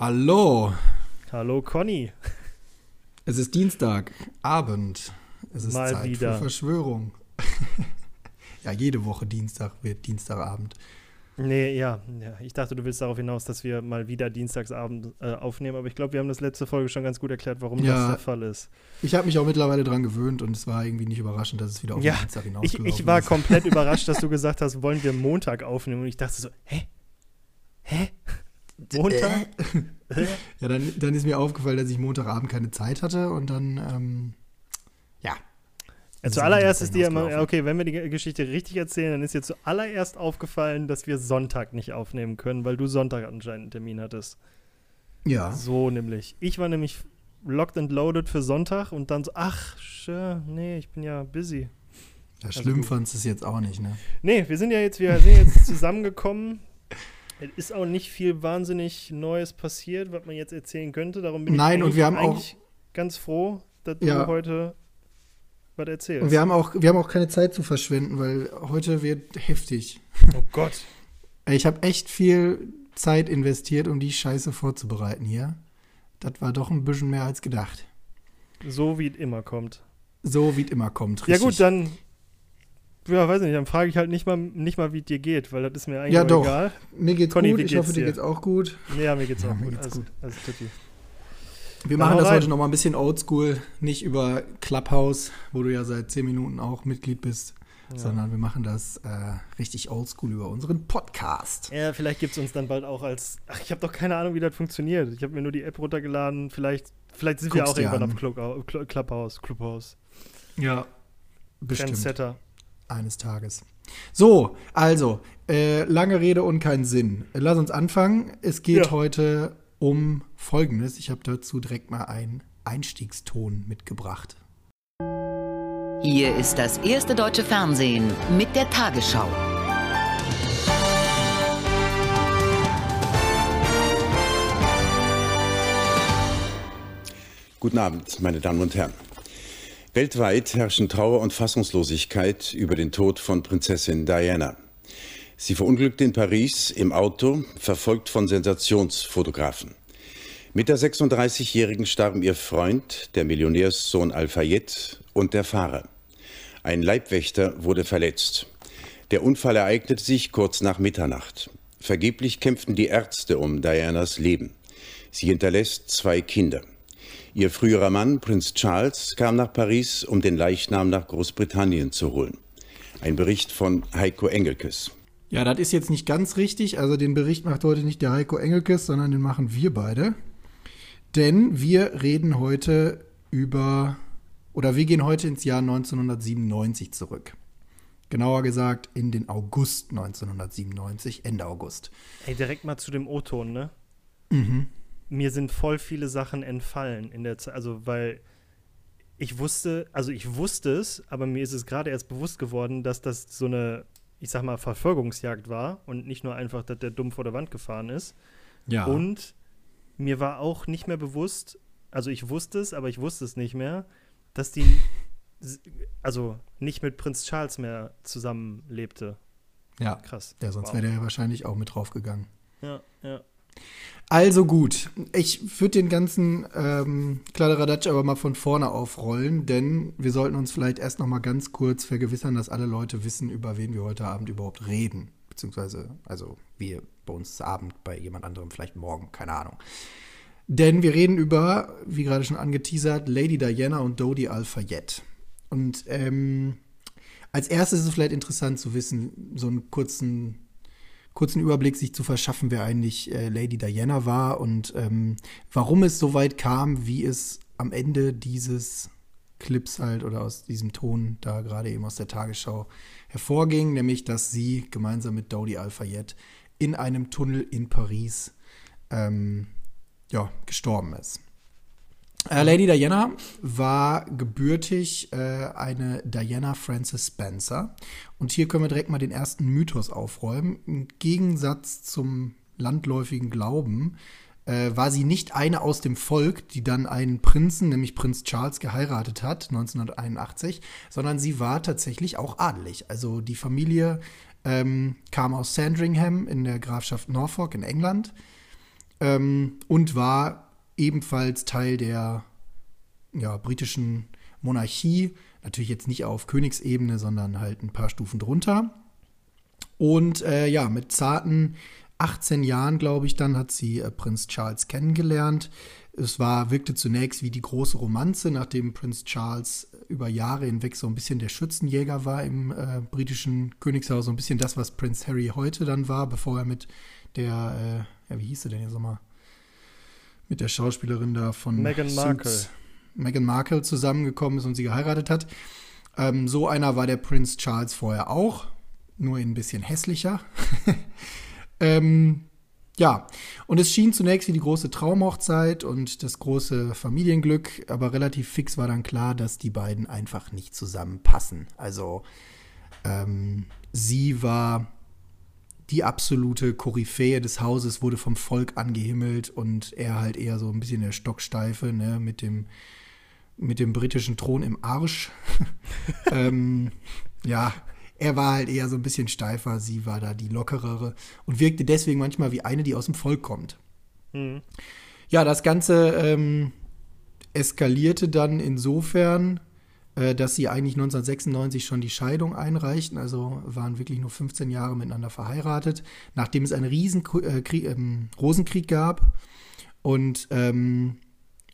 Hallo. Hallo Conny. Es ist Dienstagabend. Es ist Mal Zeit wieder. für Verschwörung. ja, jede Woche Dienstag wird Dienstagabend. Nee, ja, ja. Ich dachte, du willst darauf hinaus, dass wir mal wieder Dienstagsabend äh, aufnehmen, aber ich glaube, wir haben das letzte Folge schon ganz gut erklärt, warum Ja. das der Fall ist. Ich habe mich auch mittlerweile dran gewöhnt und es war irgendwie nicht überraschend, dass es wieder auf Ja, Dienstag Ich, hinausgelaufen ich war ist. komplett überrascht, dass du gesagt hast, wollen wir Montag aufnehmen und ich dachte so, hä? Hä? Montag? Hä? Ja, dann, dann ist mir aufgefallen, dass ich Montagabend keine Zeit hatte und dann, ähm, ja. Ja, ist zuallererst am ist dir immer, okay, wenn wir die Geschichte richtig erzählen, dann ist dir zuallererst aufgefallen, dass wir Sonntag nicht aufnehmen können, weil du Sonntag anscheinend einen Termin hattest. Ja, So nämlich. Ich war nämlich locked and loaded für Sonntag und dann so, ach, sure, nee, ich bin ja busy. ja schlimm gut. fandst du es jetzt auch nicht, ne? Nee, wir sind ja jetzt, wir sind jetzt zusammengekommen. Es ist auch nicht viel wahnsinnig Neues passiert, was man jetzt erzählen könnte. Darum bin Nein, ich und eigentlich- wir haben auch- eigentlich ganz froh, dass Ja. du heute was erzählst. Und wir haben auch, wir haben auch keine Zeit zu verschwenden, weil heute wird heftig. oh Gott. Ich habe echt viel Zeit investiert, um die Scheiße vorzubereiten hier. Das war doch ein bisschen mehr als gedacht. So wie es immer kommt. So wie es immer kommt. Ja Richtig. gut, dann, ja, weiß nicht, dann frage ich halt nicht mal, nicht mal, wie es dir geht, weil das ist mir eigentlich Ja, auch doch. egal. Mir geht's Conny, gut. Ich geht's hoffe, dir geht's auch gut. Ja, mir geht's Ja, auch mir gut. geht's Alles, gut. tutti. Wir machen das rein. heute noch mal ein bisschen oldschool. Nicht über Clubhouse, wo du ja seit 10 Minuten auch Mitglied bist, Ja. sondern wir machen das äh, richtig oldschool über unseren Podcast. Ja, vielleicht gibt es uns dann bald auch als. Ach, ich habe doch keine Ahnung, wie das funktioniert. Ich habe mir nur die App runtergeladen. Vielleicht, vielleicht sind wir Guck's auch dir irgendwann an. auf Club, Club, Clubhouse. Clubhouse. Ja. Bestimmt. Trendsetter. Eines Tages. So, also, äh, lange Rede und kein Sinn. Lass uns anfangen. Es geht Ja. heute um Folgendes. Ich habe dazu direkt mal einen Einstiegston mitgebracht. Hier ist das erste deutsche Fernsehen mit der Tagesschau. Guten Abend, meine Damen und Herren. Weltweit herrschen Trauer und Fassungslosigkeit über den Tod von Prinzessin Diana. Sie verunglückte in Paris im Auto, verfolgt von Sensationsfotografen. Mit der 36-Jährigen starben ihr Freund, der Millionärssohn Al-Fayed und der Fahrer. Ein Leibwächter wurde verletzt. Der Unfall ereignete sich kurz nach Mitternacht. Vergeblich kämpften die Ärzte um Dianas Leben. Sie hinterlässt zwei Kinder. Ihr früherer Mann, Prinz Charles, kam nach Paris, um den Leichnam nach Großbritannien zu holen. Ein Bericht von Heiko Engelkes. Ja, das ist jetzt nicht ganz richtig. Also den Bericht macht heute nicht der Heiko Engelkes, sondern den machen wir beide. Denn wir reden heute über, oder wir gehen heute ins Jahr 1997 zurück. Genauer gesagt in den August 1997, Ende August. Ey, direkt mal zu dem O-Ton, ne? Mhm. Mir sind voll viele Sachen entfallen in der Zeit. Also, weil ich wusste, also ich wusste es, aber mir ist es gerade erst bewusst geworden, dass das so eine, ich sag mal, Verfolgungsjagd war und nicht nur einfach, dass der dumm vor der Wand gefahren ist. Ja. Und mir war auch nicht mehr bewusst, also ich wusste es, aber ich wusste es nicht mehr, dass die also nicht mit Prinz Charles mehr zusammenlebte. ja. Krass. Ja, sonst Wow. wäre der ja wahrscheinlich auch mit draufgegangen. Ja, ja. Also gut, ich würde den ganzen ähm, Kladderadatsch aber mal von vorne aufrollen, denn wir sollten uns vielleicht erst noch mal ganz kurz vergewissern, dass alle Leute wissen, über wen wir heute Abend überhaupt reden. Beziehungsweise, also wir bei uns Abend, bei jemand anderem vielleicht morgen, keine Ahnung. Denn wir reden über, wie gerade schon angeteasert, Lady Diana und Dodi Al-Fayed. Und ähm, als erstes ist es vielleicht interessant zu wissen, so einen kurzen kurzen Überblick sich zu verschaffen, wer eigentlich äh, Lady Diana war und ähm, warum es so weit kam, wie es am Ende dieses Clips halt oder aus diesem Ton da gerade eben aus der Tagesschau hervorging, nämlich dass sie gemeinsam mit Dodi Al-Fayed in einem Tunnel in Paris ähm, ja, gestorben ist. Äh, Lady Diana war gebürtig äh, eine Diana Frances Spencer. Und hier können wir direkt mal den ersten Mythos aufräumen. Im Gegensatz zum landläufigen Glauben äh, war sie nicht eine aus dem Volk, die dann einen Prinzen, nämlich Prinz Charles, geheiratet hat, 1981, sondern sie war tatsächlich auch adelig. Also die Familie ähm, kam aus Sandringham in der Grafschaft Norfolk in England. ähm, und war ebenfalls Teil der ja, britischen Monarchie. Natürlich jetzt nicht auf Königsebene, sondern halt ein paar Stufen drunter. Und äh, ja, mit zarten 18 Jahren, glaube ich, dann hat sie äh, Prinz Charles kennengelernt. Es war, wirkte zunächst wie die große Romanze, nachdem Prinz Charles über Jahre hinweg so ein bisschen der Schützenjäger war im äh, britischen Königshaus, so ein bisschen das, was Prinz Harry heute dann war, bevor er mit der, äh, ja, wie hieß sie denn jetzt nochmal? Mit der Schauspielerin da von Meghan Markle. Meghan Markle zusammengekommen ist und sie geheiratet hat. Ähm, so einer war der Prinz Charles vorher auch, nur ein bisschen hässlicher. ähm, ja, und es schien zunächst wie die große Traumhochzeit und das große Familienglück, aber relativ fix war dann klar, dass die beiden einfach nicht zusammenpassen. Also ähm, sie war die absolute Koryphäe des Hauses, wurde vom Volk angehimmelt und er halt eher so ein bisschen der Stocksteife, ne, mit dem, mit dem britischen Thron im Arsch. ähm, ja, er war halt eher so ein bisschen steifer, sie war da die lockerere und wirkte deswegen manchmal wie eine, die aus dem Volk kommt. Mhm. Ja, das Ganze ähm, eskalierte dann insofern, dass sie eigentlich 1996 schon die Scheidung einreichten, also waren wirklich nur 15 Jahre miteinander verheiratet, nachdem es einen riesen äh, Krieg, ähm, Rosenkrieg gab und ähm,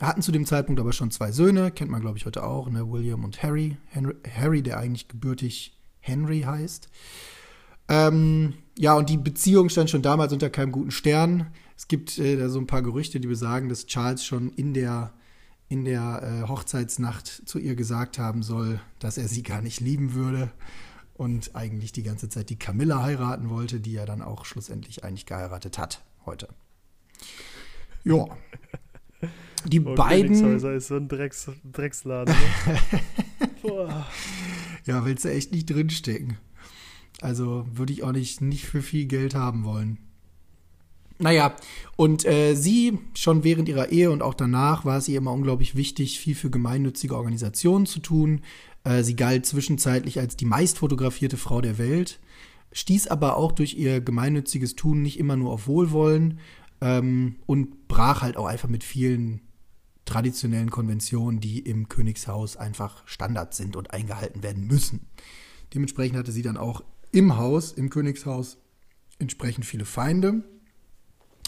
hatten zu dem Zeitpunkt aber schon zwei Söhne, kennt man glaube ich heute auch, ne, William und Harry. Henry, Harry, der eigentlich gebürtig Henry heißt. Ähm, ja, und die Beziehung stand schon damals unter keinem guten Stern. Es gibt äh, da so ein paar Gerüchte, die besagen, dass Charles schon in der, in der äh, Hochzeitsnacht zu ihr gesagt haben soll, dass er sie gar nicht lieben würde und eigentlich die ganze Zeit die Camilla heiraten wollte, die er dann auch schlussendlich eigentlich geheiratet hat heute. Ja. Die oh, beiden. ist so ein Drecks, Drecksladen. Ne? Boah. Ja, willst du echt nicht drinstecken. Also würde ich auch nicht, nicht für viel Geld haben wollen. Naja, und äh, sie, schon während ihrer Ehe und auch danach, war es ihr immer unglaublich wichtig, viel für gemeinnützige Organisationen zu tun. Äh, sie galt zwischenzeitlich als die meist fotografierte Frau der Welt, stieß aber auch durch ihr gemeinnütziges Tun nicht immer nur auf Wohlwollen ähm, und brach halt auch einfach mit vielen traditionellen Konventionen, die im Königshaus einfach Standard sind und eingehalten werden müssen. Dementsprechend hatte sie dann auch im Haus, im Königshaus, entsprechend viele Feinde.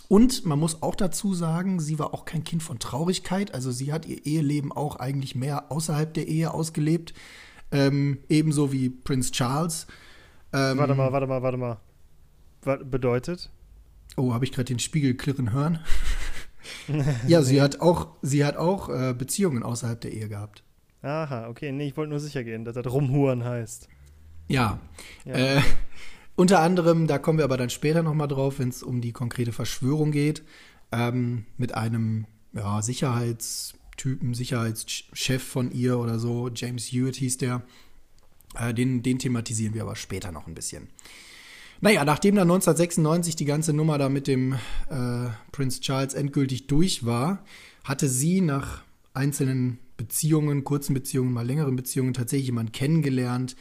Und man muss auch dazu sagen, sie war auch kein Kind von Traurigkeit. Also sie hat ihr Eheleben auch eigentlich mehr außerhalb der Ehe ausgelebt. Ähm, ebenso wie Prinz Charles. Ähm, warte mal, warte mal, warte mal. Was bedeutet? Oh, habe ich gerade den Spiegel klirren hören? ja, sie hat auch, sie hat auch äh, Beziehungen außerhalb der Ehe gehabt. Aha, okay. Nee, ich wollte nur sicher gehen, dass das rumhuren heißt. Ja. ja. Äh, unter anderem, da kommen wir aber dann später nochmal drauf, wenn es um die konkrete Verschwörung geht, ähm, mit einem ja, Sicherheitstypen, Sicherheitschef von ihr oder so, James Hewitt hieß der. Äh, den, den thematisieren wir aber später noch ein bisschen. Naja, nachdem dann 1996 die ganze Nummer da mit dem äh, Prince Charles endgültig durch war, hatte sie nach einzelnen Beziehungen, kurzen Beziehungen, mal längeren Beziehungen tatsächlich jemanden kennengelernt,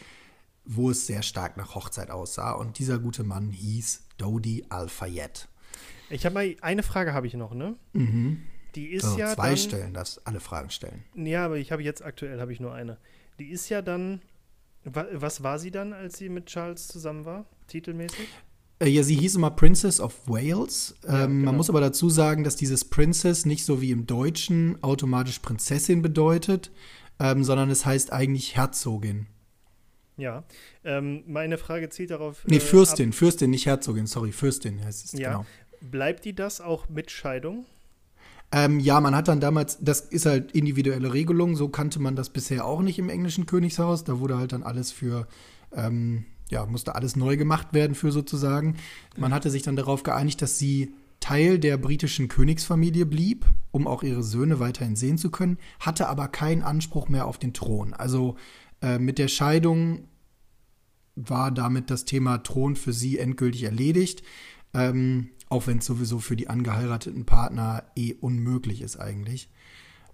wo es sehr stark nach Hochzeit aussah. Und dieser gute Mann hieß Dodi Al-Fayed. Ich habe mal eine Frage habe ich noch, ne? Mhm. Die ist also ja zwei dann, stellen, das alle Fragen stellen. Ja, aber ich habe jetzt aktuell habe ich nur eine. Die ist ja dann was war sie dann, als sie mit Charles zusammen war, titelmäßig? Äh, ja, sie hieß immer Princess of Wales. Ja, ähm, genau. Man muss aber dazu sagen, dass dieses Princess nicht so wie im Deutschen automatisch Prinzessin bedeutet, ähm, sondern es heißt eigentlich Herzogin. Ja, ähm, meine Frage zielt darauf. Nee, äh, Fürstin, Fürstin, nicht Herzogin, sorry, Fürstin heißt es. Ja. Genau. Bleibt die das auch mit Scheidung? Ähm, ja, man hat dann damals, das ist halt individuelle Regelung, so kannte man das bisher auch nicht im englischen Königshaus. Da wurde halt dann alles für, ähm, ja, musste alles neu gemacht werden für sozusagen. Man hatte sich dann darauf geeinigt, dass sie Teil der britischen Königsfamilie blieb, um auch ihre Söhne weiterhin sehen zu können, hatte aber keinen Anspruch mehr auf den Thron. Also äh, mit der Scheidung war damit das Thema Thron für sie endgültig erledigt. Ähm, auch wenn es sowieso für die angeheirateten Partner eh unmöglich ist eigentlich.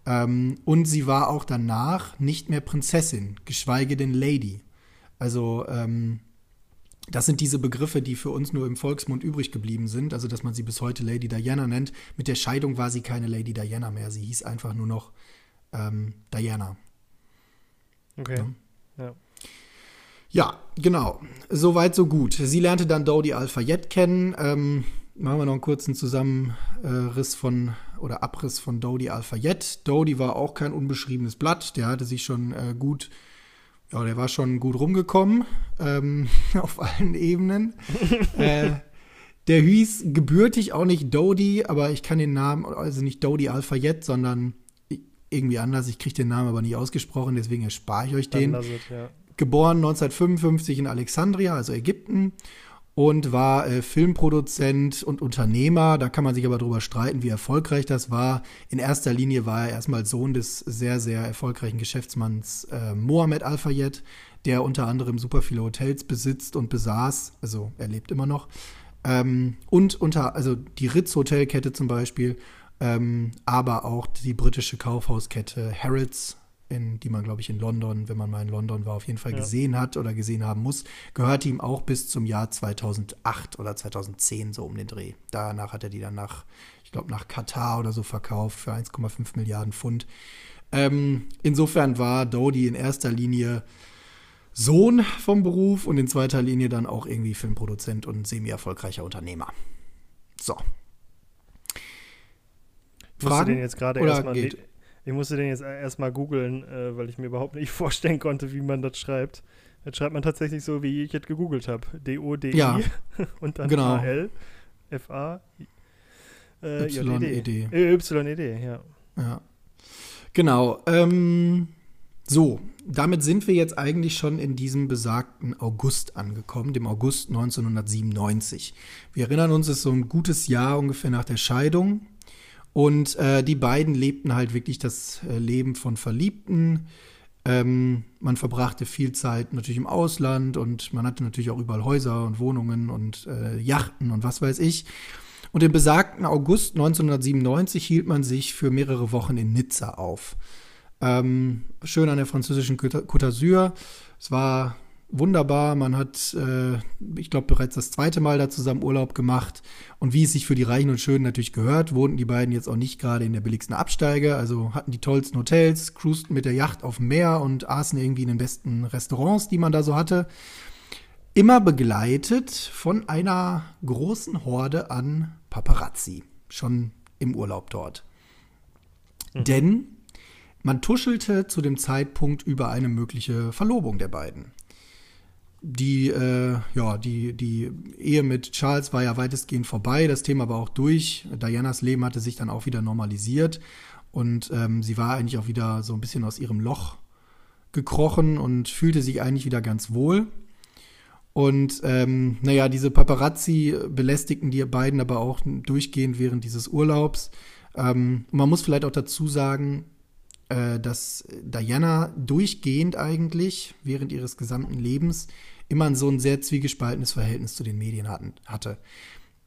Ähm, und sie war auch danach nicht mehr Prinzessin, geschweige denn Lady. Also ähm, Das sind diese Begriffe, die für uns nur im Volksmund übrig geblieben sind, also dass man sie bis heute Lady Diana nennt. Mit der Scheidung war sie keine Lady Diana mehr, sie hieß einfach nur noch ähm, Diana. Okay. Ja. Ja. Ja, genau. Soweit, so gut. Sie lernte dann Dodie Al-Fayed kennen. Ähm, machen wir noch einen kurzen Zusammenriss von oder Abriss von Dodie Al-Fayed. Dodie war auch kein unbeschriebenes Blatt. Der hatte sich schon äh, gut, ja, der war schon gut rumgekommen ähm, auf allen Ebenen. äh, der hieß gebürtig auch nicht Dodie, aber ich kann den Namen, also nicht Dodie Al-Fayed, sondern irgendwie anders. Ich kriege den Namen aber nicht ausgesprochen, deswegen erspare ich euch Dann den ja. geboren 1955 in Alexandria, also Ägypten, und war äh, Filmproduzent und Unternehmer. Da kann man sich aber drüber streiten, wie erfolgreich das war. In erster Linie war er erstmal Sohn des sehr, sehr erfolgreichen Geschäftsmanns äh, Mohammed Al-Fayed, der unter anderem super viele Hotels besitzt und besaß. Also er lebt immer noch. Ähm, und unter, also die Ritz-Hotelkette zum Beispiel, ähm, aber auch die britische Kaufhauskette Harrods, in, die man, glaube ich, in London, wenn man mal in London war, auf jeden Fall Ja. gesehen hat oder gesehen haben muss, gehörte ihm auch bis zum Jahr 2008 oder 2010 so um den Dreh. Danach hat er die dann nach, ich glaube, nach Katar oder so verkauft für 1,5 Milliarden Pfund. Ähm, insofern war Dodie in erster Linie Sohn vom Beruf und in zweiter Linie dann auch irgendwie Filmproduzent und semi-erfolgreicher Unternehmer. So. Ich musste den jetzt gerade erstmal. geht? Ich musste den jetzt erstmal googeln, äh, weil ich mir überhaupt nicht vorstellen konnte, wie man das schreibt. Das schreibt man tatsächlich so, wie ich jetzt gegoogelt habe. D-O-D-I Ja. und dann Genau. A-L F-A äh, Y-E-D. Y-E-D, ja. Ja. Genau. Ähm, so, damit sind wir jetzt eigentlich schon in diesem besagten August angekommen, dem August 1997. Wir erinnern uns, es ist so ein gutes Jahr ungefähr nach der Scheidung. Und äh, die beiden lebten halt wirklich das äh, Leben von Verliebten. Ähm, man verbrachte viel Zeit natürlich im Ausland und man hatte natürlich auch überall Häuser und Wohnungen und äh, Yachten und was weiß ich. Und im besagten August 1997 hielt man sich für mehrere Wochen in Nizza auf. Ähm, schön an der französischen Côte d'Azur. Es war wunderbar. Man hat, äh, ich glaube, bereits das zweite Mal da zusammen Urlaub gemacht. Und wie es sich für die Reichen und Schönen natürlich gehört, wohnten die beiden jetzt auch nicht gerade in der billigsten Absteige. Also hatten die tollsten Hotels, cruisten mit der Yacht auf dem Meer und aßen irgendwie in den besten Restaurants, die man da so hatte. Immer begleitet von einer großen Horde an Paparazzi. Schon im Urlaub dort. Denn man tuschelte zu dem Zeitpunkt über eine mögliche Verlobung der beiden. Die, äh, ja, die, die Ehe mit Charles war ja weitestgehend vorbei, das Thema war auch durch. Dianas Leben hatte sich dann auch wieder normalisiert und ähm, sie war eigentlich auch wieder so ein bisschen aus ihrem Loch gekrochen und fühlte sich eigentlich wieder ganz wohl. Und ähm, naja, diese Paparazzi belästigten die beiden aber auch durchgehend während dieses Urlaubs. Ähm, man muss vielleicht auch dazu sagen, äh, dass Diana durchgehend eigentlich während ihres gesamten Lebens immer so ein sehr zwiegespaltenes Verhältnis zu den Medien hatten, hatte.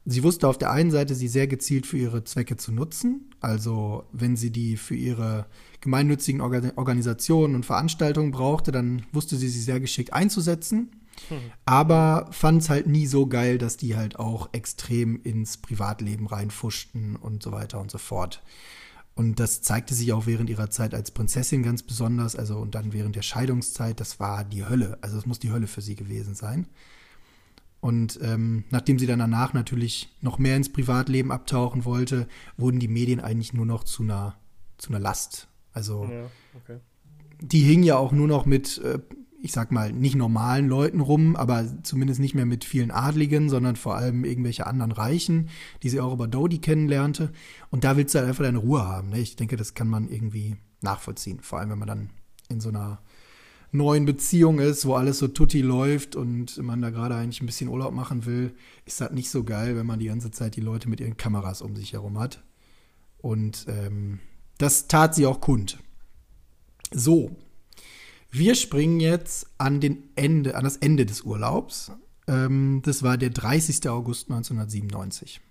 Sie wusste auf der einen Seite, sie sehr gezielt für ihre Zwecke zu nutzen. Also wenn sie die für ihre gemeinnützigen Organ Organisationen und Veranstaltungen brauchte, dann wusste sie sie sehr geschickt einzusetzen. Aber fand es halt nie so geil, dass die halt auch extrem ins Privatleben reinfuschten und so weiter und so fort. Und das zeigte sich auch während ihrer Zeit als Prinzessin ganz besonders, also und dann während der Scheidungszeit, das war die Hölle. Also es muss die Hölle für sie gewesen sein. Und ähm, nachdem sie dann danach natürlich noch mehr ins Privatleben abtauchen wollte, wurden die Medien eigentlich nur noch zu einer, zu einer Last. Also Ja, okay. die hing ja auch nur noch mit, äh, ich sag mal, nicht normalen Leuten rum, aber zumindest nicht mehr mit vielen Adligen, sondern vor allem irgendwelche anderen Reichen, die sie auch über Dodie kennenlernte. Und da willst du halt einfach deine Ruhe haben. Ne? Ich denke, das kann man irgendwie nachvollziehen. Vor allem, wenn man dann in so einer neuen Beziehung ist, wo alles so tutti läuft und man da gerade eigentlich ein bisschen Urlaub machen will, ist das nicht so geil, wenn man die ganze Zeit die Leute mit ihren Kameras um sich herum hat. Und ähm, das tat sie auch kund. So, wir springen jetzt an, den Ende, an das Ende des Urlaubs. Ähm, das war der 30. August 1997.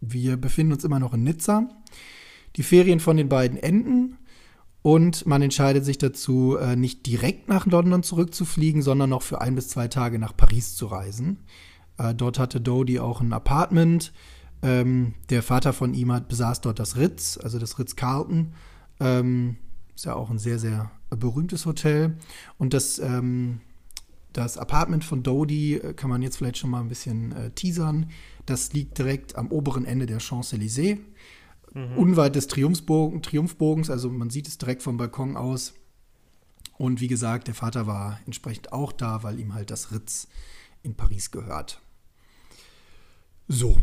Wir befinden uns immer noch in Nizza. Die Ferien von den beiden enden Und man entscheidet sich dazu, äh, nicht direkt nach London zurückzufliegen, sondern noch für ein bis zwei Tage nach Paris zu reisen. Äh, dort hatte Dodie auch ein Apartment. Ähm, der Vater von ihm besaß dort das Ritz, also das Ritz-Carlton. Ähm, ist ja auch ein sehr, sehr berühmtes Hotel. Und das, ähm, das Apartment von Dodie äh, kann man jetzt vielleicht schon mal ein bisschen äh, teasern. Das liegt direkt am oberen Ende der Champs-Élysées mhm. unweit des Triumphbogen, Triumphbogens, also man sieht es direkt vom Balkon aus. Und wie gesagt, der Vater war entsprechend auch da, weil ihm halt das Ritz in Paris gehört. So,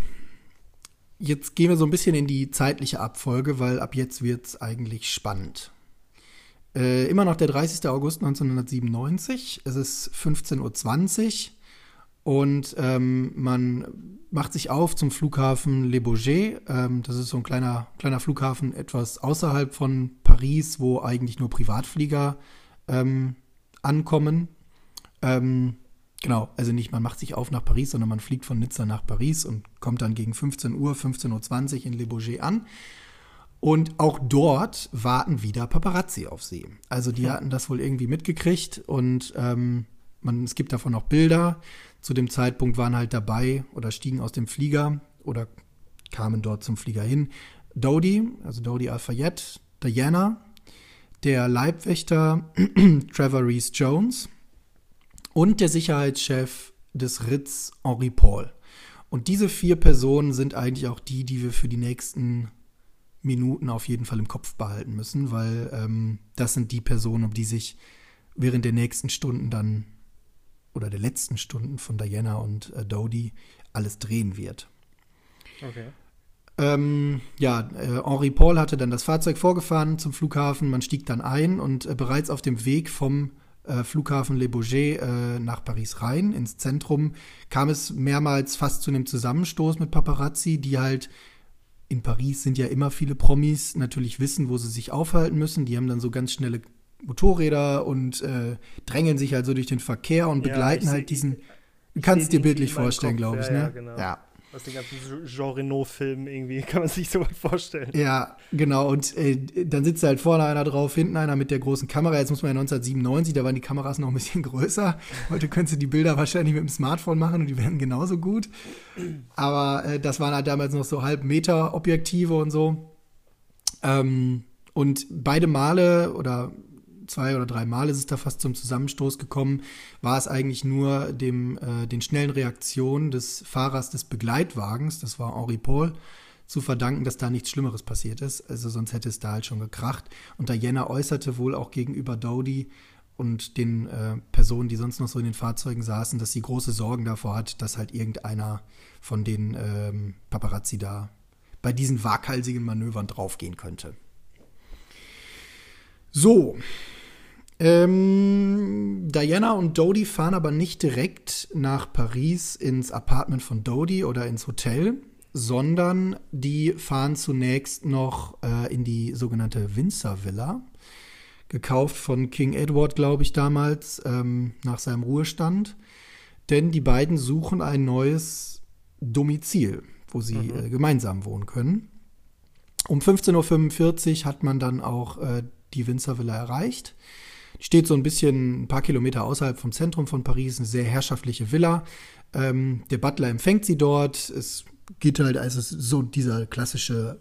jetzt gehen wir so ein bisschen in die zeitliche Abfolge, weil ab jetzt wird es eigentlich spannend. Äh, immer noch der 30. August 1997, es ist 15.20 Uhr und ähm, man macht sich auf zum Flughafen Le Bourget. Ähm, das ist so ein kleiner, kleiner Flughafen etwas außerhalb von Paris, wo eigentlich nur Privatflieger ähm, ankommen. Ähm, genau, also nicht man macht sich auf nach Paris, sondern man fliegt von Nizza nach Paris und kommt dann gegen 15 Uhr, 15.20 Uhr in Le Bourget an. Und auch dort warten wieder Paparazzi auf sie. Also die hatten das wohl irgendwie mitgekriegt und ähm, man, es gibt davon auch Bilder zu dem Zeitpunkt waren halt dabei oder stiegen aus dem Flieger oder kamen dort zum Flieger hin. Dodie, also Dodie Al-Fayed, Diana, der Leibwächter Trevor Reese Jones und der Sicherheitschef des Ritz Henri Paul. Und diese vier Personen sind eigentlich auch die, die wir für die nächsten Minuten auf jeden Fall im Kopf behalten müssen, weil ähm, das sind die Personen, um die sich während der nächsten Stunden dann oder der letzten Stunden von Diana und äh, Dodie alles drehen wird. Okay. Ähm, ja, äh, Henri Paul hatte dann das Fahrzeug vorgefahren zum Flughafen. Man stieg dann ein und äh, bereits auf dem Weg vom äh, Flughafen Le Bourget äh, nach Paris rein, ins Zentrum, kam es mehrmals fast zu einem Zusammenstoß mit Paparazzi, die halt in Paris sind ja immer viele Promis, natürlich wissen, wo sie sich aufhalten müssen. Die haben dann so ganz schnelle Motorräder und äh, drängeln sich also durch den Verkehr und begleiten ja, halt diesen. Du kannst es dir bildlich vorstellen, glaube ich, ja, ne? Ja, genau. ja. Aus den ganzen Jean Reno-Filmen irgendwie kann man sich so weit vorstellen. Ja, genau. Und äh, dann sitzt halt vorne einer drauf, hinten einer mit der großen Kamera. Jetzt muss man ja 1997, da waren die Kameras noch ein bisschen größer. Heute könntest du die Bilder wahrscheinlich mit dem Smartphone machen und die werden genauso gut. Aber äh, das waren halt damals noch so halb Meter Objektive und so. Ähm, und beide Male oder zwei oder drei Mal ist es da fast zum Zusammenstoß gekommen, war es eigentlich nur dem, äh, den schnellen Reaktionen des Fahrers des Begleitwagens, das war Henri Paul, zu verdanken, dass da nichts Schlimmeres passiert ist. Also sonst hätte es da halt schon gekracht. Und Diana äußerte wohl auch gegenüber Dodie und den äh, Personen, die sonst noch so in den Fahrzeugen saßen, dass sie große Sorgen davor hat, dass halt irgendeiner von den ähm, Paparazzi da bei diesen waghalsigen Manövern draufgehen könnte. So, ähm, Diana und Dodie fahren aber nicht direkt nach Paris ins Apartment von Dodie oder ins Hotel, sondern die fahren zunächst noch äh, in die sogenannte Windsor Villa, gekauft von King Edward, glaube ich, damals, ähm, nach seinem Ruhestand. Denn die beiden suchen ein neues Domizil, wo sie mhm. äh, gemeinsam wohnen können. Um 15.45 Uhr hat man dann auch äh, die Windsor Villa erreicht. Die steht so ein bisschen ein paar Kilometer außerhalb vom Zentrum von Paris, eine sehr herrschaftliche Villa. Ähm, der Butler empfängt sie dort. Es geht halt, also es so dieser klassische,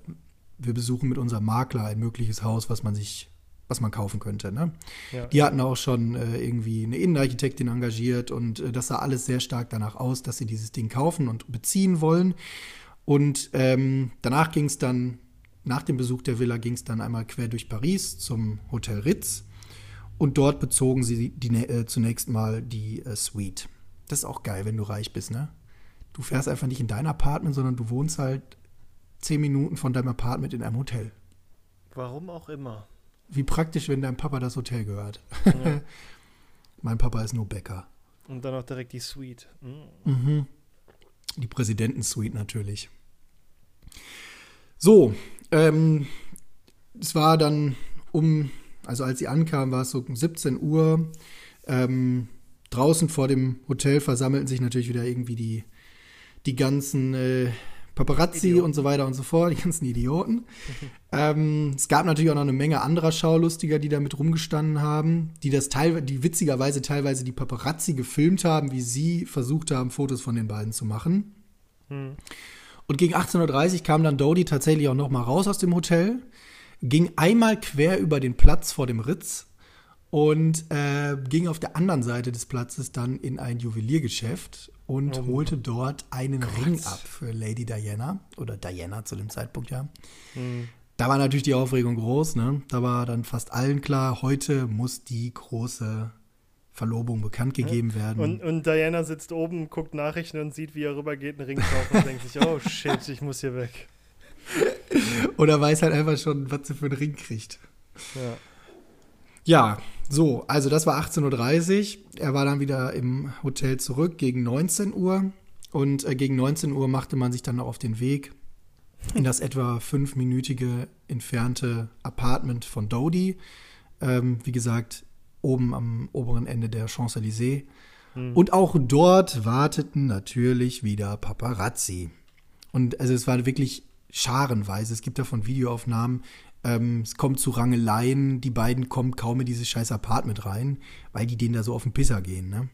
wir besuchen mit unserem Makler ein mögliches Haus, was man sich, was man kaufen könnte. Ne? Ja. Die hatten auch schon äh, irgendwie eine Innenarchitektin engagiert und äh, das sah alles sehr stark danach aus, dass sie dieses Ding kaufen und beziehen wollen. Und ähm, danach ging es dann, nach dem Besuch der Villa ging es dann einmal quer durch Paris zum Hotel Ritz. Und dort bezogen sie die, äh, zunächst mal die äh, Suite. Das ist auch geil, wenn du reich bist, ne? Du fährst einfach nicht in dein Apartment, sondern du wohnst halt zehn Minuten von deinem Apartment in einem Hotel. Warum auch immer. Wie praktisch, wenn deinem Papa das Hotel gehört. Ja. mein Papa ist nur Bäcker. Und dann auch direkt die Suite. Mhm. Mhm. Die Präsidentensuite natürlich. So, ähm, es war dann um also als sie ankam, war es so 17 Uhr. Ähm, draußen vor dem Hotel versammelten sich natürlich wieder irgendwie die, die ganzen äh, Paparazzi Idioten. und so weiter und so fort, die ganzen Idioten. ähm, es gab natürlich auch noch eine Menge anderer Schaulustiger, die da mit rumgestanden haben, die das teilweise, die witzigerweise teilweise die Paparazzi gefilmt haben, wie sie versucht haben, Fotos von den beiden zu machen. Und gegen 18.30 Uhr kam dann Dodie tatsächlich auch noch mal raus aus dem Hotel, ging einmal quer über den Platz vor dem Ritz und äh, ging auf der anderen Seite des Platzes dann in ein Juweliergeschäft und holte dort einen Ring ab für Lady Diana oder Diana zu dem Zeitpunkt ja. Da war natürlich die Aufregung groß, ne? Da war dann fast allen klar, heute muss die große Verlobung bekannt gegeben werden. Und, und Diana sitzt oben, guckt Nachrichten und sieht, wie er rübergeht, einen Ring kaufen und denkt sich, oh shit, ich muss hier weg. Oder weiß halt einfach schon, was sie für einen Ring kriegt. Ja. Ja, so, also das war 18.30 Uhr. Er war dann wieder im Hotel zurück gegen 19 Uhr. Und äh, gegen 19 Uhr machte man sich dann noch auf den Weg in das etwa fünfminütige entfernte Apartment von Dodie. Ähm, wie gesagt, oben am oberen Ende der Champs-Élysées. Und auch dort warteten natürlich wieder Paparazzi. Und also es war wirklich scharenweise. Es gibt davon Videoaufnahmen. Ähm, es kommt zu Rangeleien. Die beiden kommen kaum in dieses scheiß Apartment rein, weil die denen da so auf den Pisser gehen. Ne?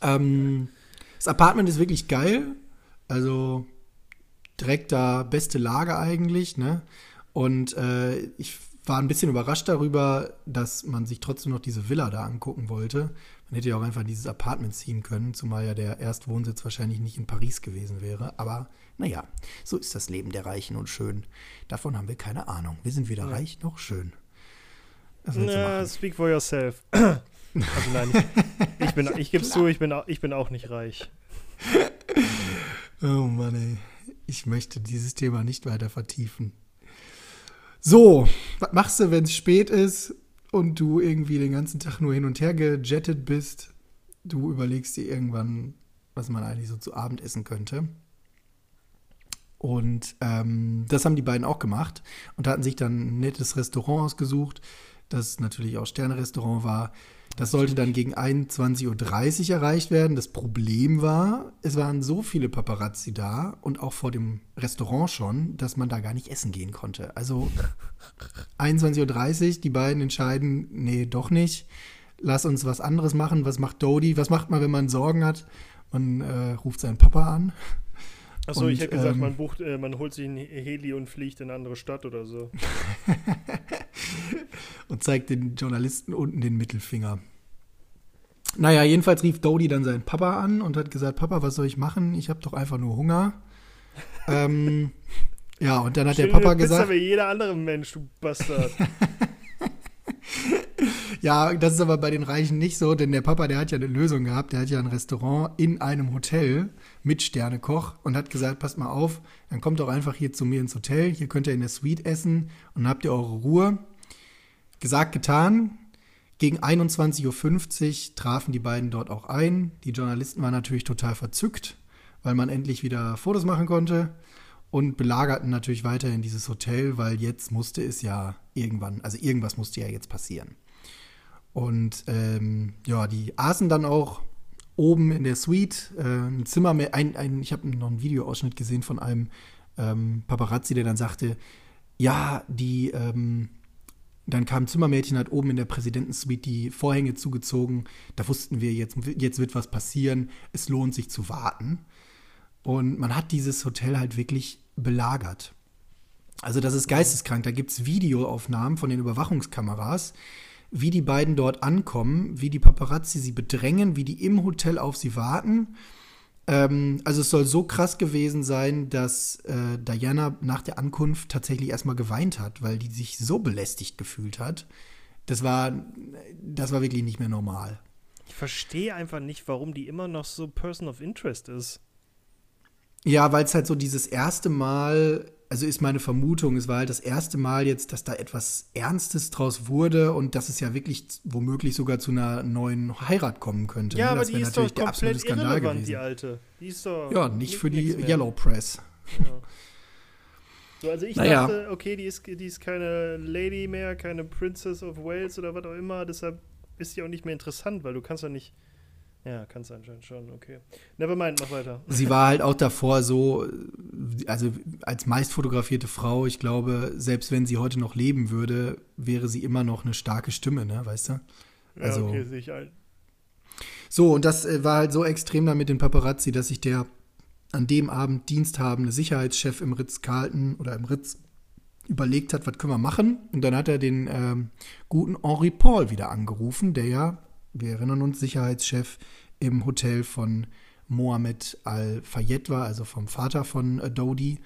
Ähm, das Apartment ist wirklich geil. Also direkt da beste Lage eigentlich. Ne? Und äh, ich war ein bisschen überrascht darüber, dass man sich trotzdem noch diese Villa da angucken wollte. Man hätte ja auch einfach in dieses Apartment ziehen können, zumal ja der Erstwohnsitz wahrscheinlich nicht in Paris gewesen wäre. Aber naja, so ist das Leben der Reichen und Schön. Davon haben wir keine Ahnung. Wir sind weder reich noch schön. Na, speak for yourself. also nein, ich, ich, bin, ich gebe zu, ich bin, ich bin auch nicht reich. Oh Mann, ey. Ich möchte dieses Thema nicht weiter vertiefen. So, was machst du, wenn es spät ist und du irgendwie den ganzen Tag nur hin und her gejettet bist? Du überlegst dir irgendwann, was man eigentlich so zu Abend essen könnte. Und ähm, das haben die beiden auch gemacht und hatten sich dann ein nettes Restaurant ausgesucht, das natürlich auch Sterne-Restaurant war. Das sollte dann gegen 21.30 Uhr erreicht werden. Das Problem war, es waren so viele Paparazzi da und auch vor dem Restaurant schon, dass man da gar nicht essen gehen konnte. Also 21.30 Uhr, die beiden entscheiden, nee, doch nicht. Lass uns was anderes machen. Was macht Dodie? Was macht man, wenn man Sorgen hat? Man äh, ruft seinen Papa an. Achso, ich hätte gesagt, ähm, man bucht, äh, man holt sich ein Heli und fliegt in eine andere Stadt oder so. und zeigt den Journalisten unten den Mittelfinger. Naja, jedenfalls rief Dodie dann seinen Papa an und hat gesagt, Papa, was soll ich machen? Ich habe doch einfach nur Hunger. ähm, ja, und dann hat der Stell dir Papa Pizza gesagt, wie jeder andere Mensch, du Bastard. ja, das ist aber bei den Reichen nicht so, denn der Papa, der hat ja eine Lösung gehabt, der hat ja ein Restaurant in einem Hotel mit Sternekoch und hat gesagt, passt mal auf, dann kommt doch einfach hier zu mir ins Hotel, hier könnt ihr in der Suite essen und habt ihr eure Ruhe. Gesagt, getan. Gegen 21.50 Uhr trafen die beiden dort auch ein. Die Journalisten waren natürlich total verzückt, weil man endlich wieder Fotos machen konnte und belagerten natürlich weiterhin dieses Hotel, weil jetzt musste es ja irgendwann, also irgendwas musste ja jetzt passieren. Und ähm, ja, die aßen dann auch oben in der Suite äh, ein Zimmer, mehr, ein, ein, ich habe noch einen Videoausschnitt gesehen von einem ähm, Paparazzi, der dann sagte, ja, die, ähm, dann kam ein Zimmermädchen, hat oben in der Präsidentensuite die Vorhänge zugezogen. Da wussten wir, jetzt, jetzt wird was passieren. Es lohnt sich zu warten. Und man hat dieses Hotel halt wirklich belagert. Also das ist geisteskrank. Da gibt es Videoaufnahmen von den Überwachungskameras, wie die beiden dort ankommen, wie die Paparazzi sie bedrängen, wie die im Hotel auf sie warten. Ähm, also es soll so krass gewesen sein, dass äh, Diana nach der Ankunft tatsächlich erstmal geweint hat, weil die sich so belästigt gefühlt hat. Das war, das war wirklich nicht mehr normal. Ich verstehe einfach nicht, warum die immer noch so Person of Interest ist. Ja, weil es halt so dieses erste Mal, also ist meine Vermutung, es war halt das erste Mal jetzt, dass da etwas Ernstes draus wurde und dass es ja wirklich womöglich sogar zu einer neuen Heirat kommen könnte. Ja, ne? aber das die ist doch natürlich der absolute Skandal irrelevant, gewesen. die alte. Die ist doch Ja, nicht für die mehr. Yellow Press. Ja. So, also ich Naja. dachte, okay, die ist, die ist keine Lady mehr, keine Princess of Wales oder was auch immer, deshalb ist sie auch nicht mehr interessant, weil du kannst ja nicht Ja, kann es anscheinend schon, okay. Nevermind, mach weiter. Sie war halt auch davor so, also als meist fotografierte Frau, ich glaube, selbst wenn sie heute noch leben würde, wäre sie immer noch eine starke Stimme, ne, weißt du? Also, ja, okay, sehe ich ein. So, und das äh, war halt so extrem da mit den Paparazzi, dass sich der an dem Abend diensthabende Sicherheitschef im Ritz-Carlton oder im Ritz überlegt hat, was können wir machen? Und dann hat er den ähm, guten Henri Paul wieder angerufen, der ja wir erinnern uns, Sicherheitschef im Hotel von Mohammed Al-Fayed war, also vom Vater von äh, Dodi,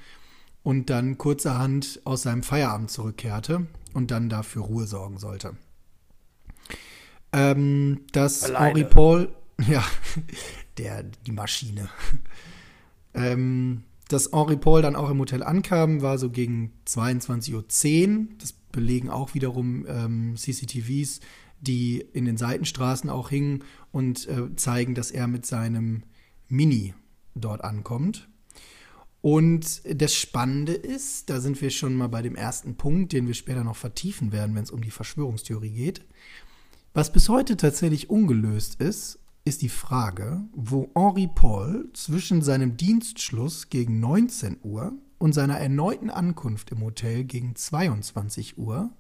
und dann kurzerhand aus seinem Feierabend zurückkehrte und dann dafür Ruhe sorgen sollte. Ähm, dass Alleine. Henri Paul, ja, der, die Maschine. ähm, dass Henri Paul dann auch im Hotel ankam, war so gegen 22.10 Uhr. Das belegen auch wiederum ähm, CCTVs, die in den Seitenstraßen auch hingen und äh, zeigen, dass er mit seinem Mini dort ankommt. Und das Spannende ist, da sind wir schon mal bei dem ersten Punkt, den wir später noch vertiefen werden, wenn es um die Verschwörungstheorie geht. Was bis heute tatsächlich ungelöst ist, ist die Frage, wo Henri Paul zwischen seinem Dienstschluss gegen 19 Uhr und seiner erneuten Ankunft im Hotel gegen 22 Uhr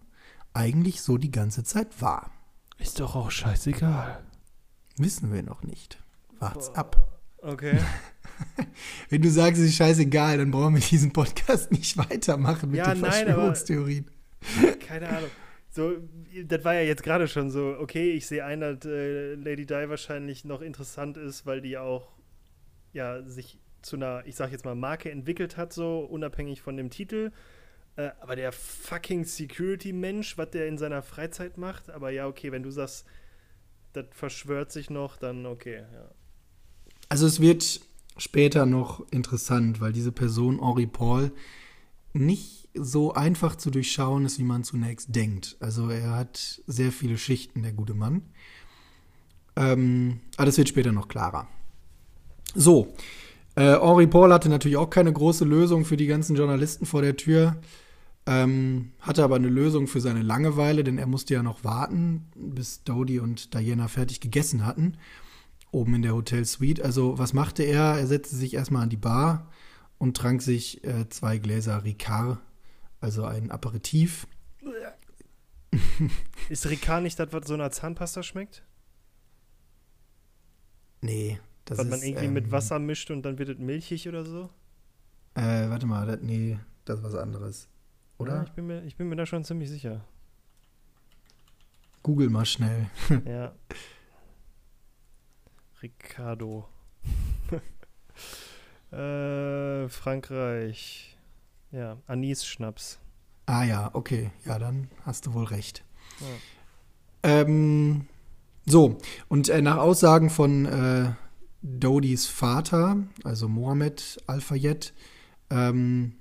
eigentlich so die ganze Zeit war. Ist doch auch scheißegal. Wissen wir noch nicht. Wart's ab. Okay. Wenn du sagst, es ist scheißegal, dann brauchen wir diesen Podcast nicht weitermachen mit ja, den nein, Verschwörungstheorien. Aber, keine Ahnung. So, das war ja jetzt gerade schon so, okay, ich sehe ein, dass äh, Lady Di wahrscheinlich noch interessant ist, weil die auch ja sich zu einer, ich sag jetzt mal, Marke entwickelt hat, so unabhängig von dem Titel. Äh, aber der fucking Security-Mensch, was der in seiner Freizeit macht, aber ja, okay, wenn du sagst, das verschwört sich noch, dann okay, ja. Also es wird später noch interessant, weil diese Person, Henri Paul, nicht so einfach zu durchschauen ist, wie man zunächst denkt. Also er hat sehr viele Schichten, der gute Mann. Ähm, aber das wird später noch klarer. So, äh, Henri Paul hatte natürlich auch keine große Lösung für die ganzen Journalisten vor der Tür. Ähm, hatte aber eine Lösung für seine Langeweile, denn er musste ja noch warten, bis Dodie und Diana fertig gegessen hatten, oben in der Hotelsuite. Also, was machte er? Er setzte sich erstmal an die Bar und trank sich äh, zwei Gläser Ricard, also ein Aperitif. Ist Ricard nicht das, was so einer Zahnpasta schmeckt? Nee, das was man irgendwie ähm, mit Wasser mischt und dann wird es milchig oder so? Äh, warte mal, das, nee, das ist was anderes. Oder? Ja, ich, bin mir, ich bin mir da schon ziemlich sicher. Google mal schnell. ja. Ricardo. äh, Frankreich. Ja, Anis-Schnaps. Ah ja, okay. Ja, dann hast du wohl recht. Ja. Ähm, so, und äh, nach Aussagen von äh, Dodis Vater, also Mohammed Al-Fayed, ähm,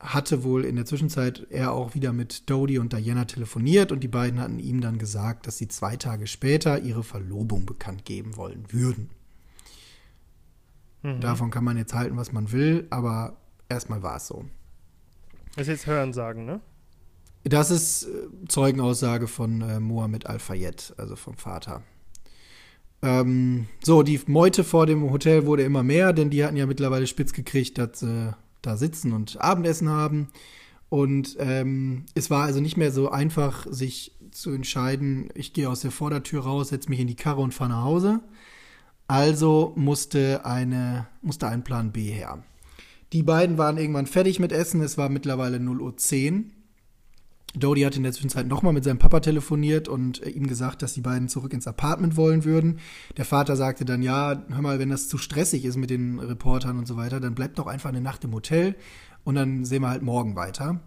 hatte wohl in der Zwischenzeit er auch wieder mit Dodie und Diana telefoniert und die beiden hatten ihm dann gesagt, dass sie zwei Tage später ihre Verlobung bekannt geben wollen würden. Mhm. Davon kann man jetzt halten, was man will, aber erstmal war es so. Das ist jetzt Hörensagen, ne? Das ist äh, Zeugenaussage von äh, Mohammed Al-Fayed, also vom Vater. Ähm, so, die Meute vor dem Hotel wurde immer mehr, denn die hatten ja mittlerweile spitz gekriegt, dass äh, da sitzen und Abendessen haben. Und ähm, es war also nicht mehr so einfach, sich zu entscheiden, ich gehe aus der Vordertür raus, setze mich in die Karre und fahre nach Hause. Also musste, eine, musste ein Plan B her. Die beiden waren irgendwann fertig mit Essen, es war mittlerweile 0.10 Uhr. Dodie hat in der Zwischenzeit nochmal mit seinem Papa telefoniert und äh, ihm gesagt, dass die beiden zurück ins Apartment wollen würden. Der Vater sagte dann, ja, hör mal, wenn das zu stressig ist mit den Reportern und so weiter, dann bleibt doch einfach eine Nacht im Hotel und dann sehen wir halt morgen weiter.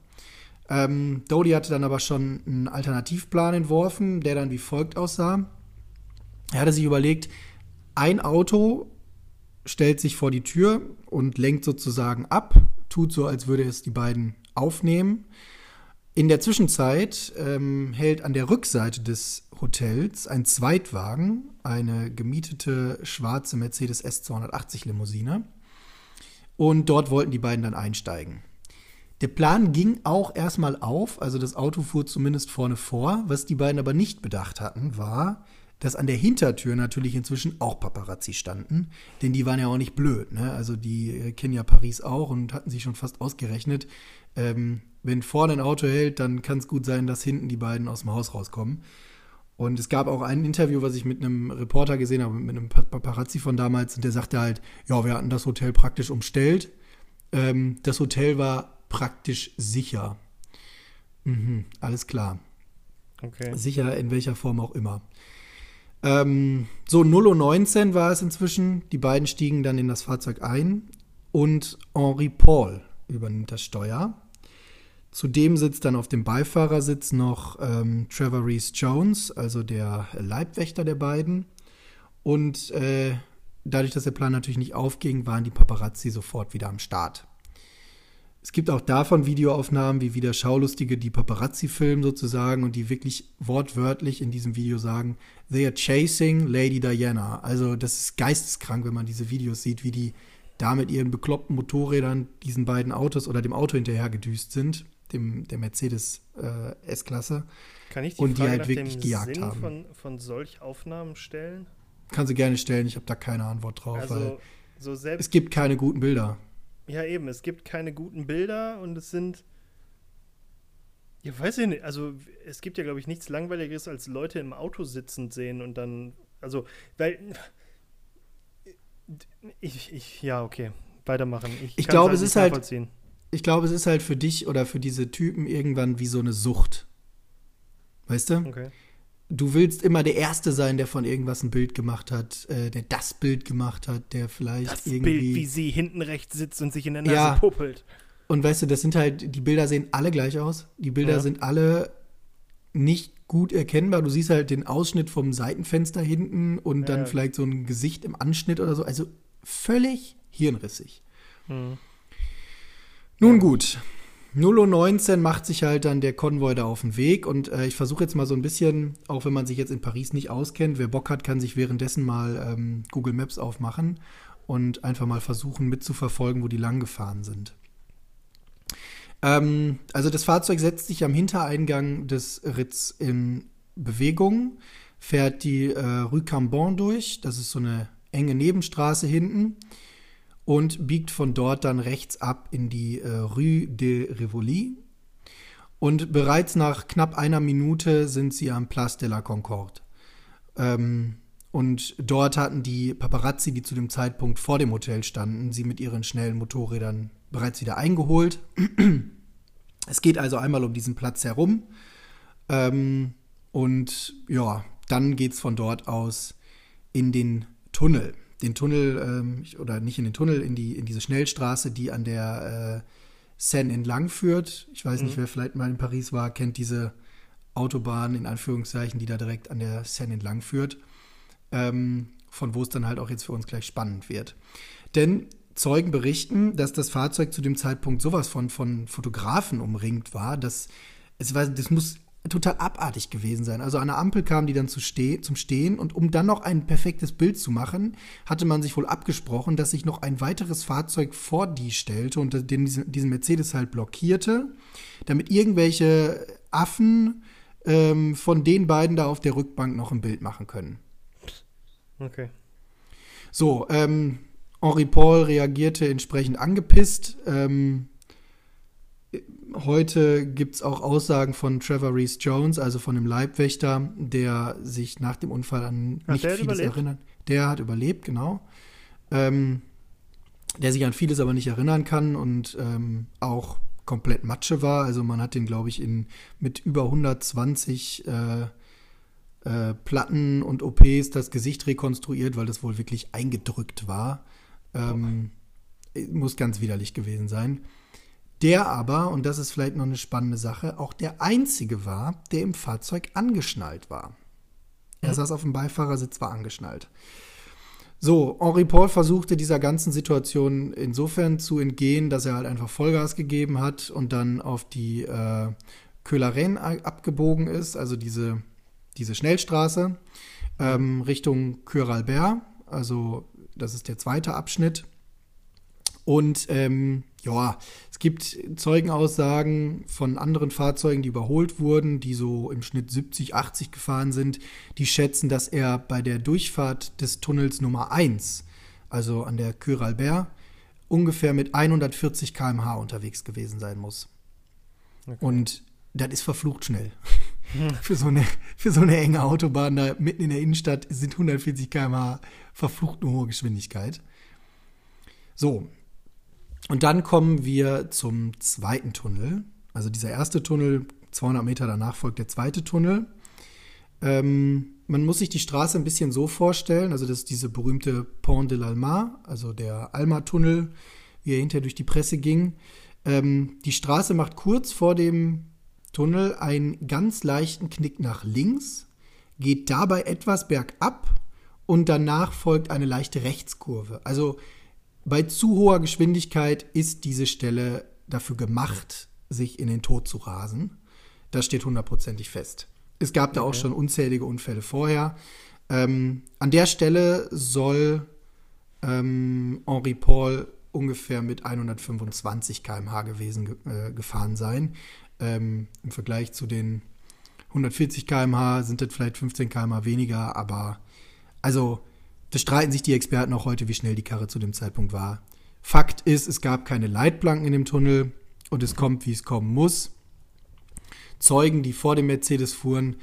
Ähm, Dodie hatte dann aber schon einen Alternativplan entworfen, der dann wie folgt aussah. Er hatte sich überlegt, ein Auto stellt sich vor die Tür und lenkt sozusagen ab, tut so, als würde es die beiden aufnehmen. In der Zwischenzeit ähm, hält an der Rückseite des Hotels ein Zweitwagen, eine gemietete schwarze Mercedes S280 Limousine. Und dort wollten die beiden dann einsteigen. Der Plan ging auch erstmal auf, also das Auto fuhr zumindest vorne vor. Was die beiden aber nicht bedacht hatten, war, dass an der Hintertür natürlich inzwischen auch Paparazzi standen, denn die waren ja auch nicht blöd. Ne? Also die äh, kennen ja Paris auch und hatten sich schon fast ausgerechnet. Ähm, wenn vorne ein Auto hält, dann kann es gut sein, dass hinten die beiden aus dem Haus rauskommen. Und es gab auch ein Interview, was ich mit einem Reporter gesehen habe, mit einem Paparazzi von damals, und der sagte halt, ja, wir hatten das Hotel praktisch umstellt. Ähm, das Hotel war praktisch sicher. Mhm, alles klar. Okay. Sicher in welcher Form auch immer. Ähm, so 0.19 Uhr war es inzwischen. Die beiden stiegen dann in das Fahrzeug ein und Henri Paul übernimmt das Steuer. Zudem sitzt dann auf dem Beifahrersitz noch ähm, Trevor Reese Jones, also der Leibwächter der beiden. Und äh, dadurch, dass der Plan natürlich nicht aufging, waren die Paparazzi sofort wieder am Start. Es gibt auch davon Videoaufnahmen, wie wieder Schaulustige die Paparazzi filmen sozusagen und die wirklich wortwörtlich in diesem Video sagen, they are chasing Lady Diana. Also das ist geisteskrank, wenn man diese Videos sieht, wie die da mit ihren bekloppten Motorrädern diesen beiden Autos oder dem Auto hinterher gedüst sind, dem, der Mercedes äh, S-Klasse. Kann ich die und Frage die halt nach wirklich dem gejagt Sinn haben. Von, von solch Aufnahmen stellen? Kannst du gerne stellen, ich habe da keine Antwort drauf, weil Also, so selbst. es gibt keine guten Bilder. Ja, eben, es gibt keine guten Bilder und es sind. Ja, weiß ich nicht. Also, es gibt ja, glaube ich, nichts Langweiligeres, als Leute im Auto sitzend sehen und dann. Also, weil. Ich, ich, ja, okay. Weitermachen. Ich, Ich glaube, es nicht ist halt-. Ich glaube, es ist halt für dich oder für diese Typen irgendwann wie so eine Sucht. Weißt du? Okay. Du willst immer der Erste sein, der von irgendwas ein Bild gemacht hat, äh, der das Bild gemacht hat, der vielleicht Das irgendwie. Bild, wie sie hinten rechts sitzt und sich in der Nase Ja. puppelt. Und weißt du, das sind halt, die Bilder sehen alle gleich aus. Die Bilder Ja. sind alle nicht gut erkennbar. Du siehst halt den Ausschnitt vom Seitenfenster hinten und dann Ja. vielleicht so ein Gesicht im Anschnitt oder so. Also völlig hirnrissig. Hm. Nun gut. 0.19 Uhr macht sich halt dann der Konvoi da auf den Weg und äh, ich versuche jetzt mal so ein bisschen, auch wenn man sich jetzt in Paris nicht auskennt, wer Bock hat, kann sich währenddessen mal ähm, Google Maps aufmachen und einfach mal versuchen mitzuverfolgen, wo die lang gefahren sind. Ähm, also das Fahrzeug setzt sich am Hintereingang des Ritz in Bewegung, fährt die äh, Rue Cambon durch, das ist so eine enge Nebenstraße hinten und biegt von dort dann rechts ab in die äh, Rue de Rivoli. Und bereits nach knapp einer Minute sind sie am Place de la Concorde. Ähm, und dort hatten die Paparazzi, die zu dem Zeitpunkt vor dem Hotel standen, sie mit ihren schnellen Motorrädern bereits wieder eingeholt. Es geht also einmal um diesen Platz herum. Ähm, und ja, dann geht es von dort aus in den Tunnel. Den Tunnel, ähm, oder nicht in den Tunnel, in, die, in diese Schnellstraße, die an der äh, Seine entlang führt. Ich weiß nicht, wer vielleicht mal in Paris war, kennt diese Autobahn in Anführungszeichen, die da direkt an der Seine entlang führt. Ähm, von wo es dann halt auch jetzt für uns gleich spannend wird. Denn Zeugen berichten, dass das Fahrzeug zu dem Zeitpunkt sowas von, von Fotografen umringt war, dass es war, das muss total abartig gewesen sein. Also an der Ampel kamen die dann zu ste zum Stehen und um dann noch ein perfektes Bild zu machen, hatte man sich wohl abgesprochen, dass sich noch ein weiteres Fahrzeug vor die stellte und den, diesen, diesen Mercedes halt blockierte, damit irgendwelche Affen ähm, von den beiden da auf der Rückbank noch ein Bild machen können. Okay. So, ähm, Henri Paul reagierte entsprechend angepisst. Ähm, heute gibt es auch Aussagen von Trevor Reese Jones, also von dem Leibwächter, der sich nach dem Unfall an nicht vieles überlebt? erinnert. Der hat überlebt, genau. Ähm, der sich an vieles aber nicht erinnern kann und ähm, auch komplett Matsche war. Also man hat den, glaube ich, in, mit über 120 äh, äh, Platten und OPs das Gesicht rekonstruiert, weil das wohl wirklich eingedrückt war. Ähm, muss ganz widerlich gewesen sein. Der aber, und das ist vielleicht noch eine spannende Sache, auch der einzige war, der im Fahrzeug angeschnallt war. Er saß auf dem Beifahrersitz, war angeschnallt. So, Henri Paul versuchte dieser ganzen Situation insofern zu entgehen, dass er halt einfach Vollgas gegeben hat und dann auf die äh, Köhleren abgebogen ist, also diese, diese Schnellstraße, ähm, Richtung Küralbert, also das ist der zweite Abschnitt. Und ähm, ja, es gibt Zeugenaussagen von anderen Fahrzeugen, die überholt wurden, die so im Schnitt 70, 80 gefahren sind. Die schätzen, dass er bei der Durchfahrt des Tunnels Nummer 1, also an der Cure Albert, ungefähr mit 140 km/h unterwegs gewesen sein muss. Okay. Und das ist verflucht schnell. für, so eine, für so eine enge Autobahn da mitten in der Innenstadt sind 140 km/h verflucht eine hohe Geschwindigkeit. So, und dann kommen wir zum zweiten Tunnel. Also dieser erste Tunnel, 200 Meter danach folgt der zweite Tunnel. Ähm, man muss sich die Straße ein bisschen so vorstellen, also das ist diese berühmte Pont de l'Alma, also der Alma-Tunnel, wie er hinterher durch die Presse ging. Ähm, die Straße macht kurz vor dem Tunnel einen ganz leichten Knick nach links, geht dabei etwas bergab und danach folgt eine leichte Rechtskurve. Also bei zu hoher Geschwindigkeit ist diese Stelle dafür gemacht, sich in den Tod zu rasen. Das steht hundertprozentig fest. Es gab da auch schon unzählige Unfälle vorher. Ähm, an der Stelle soll ähm, Henri Paul ungefähr mit 125 km/h gewesen äh, gefahren sein. Ähm, Im Vergleich zu den 140 km/h sind das vielleicht 15 km/h weniger, aber also das streiten sich die Experten auch heute, wie schnell die Karre zu dem Zeitpunkt war. Fakt ist, es gab keine Leitplanken in dem Tunnel und es kommt, wie es kommen muss. Zeugen, die vor dem Mercedes fuhren,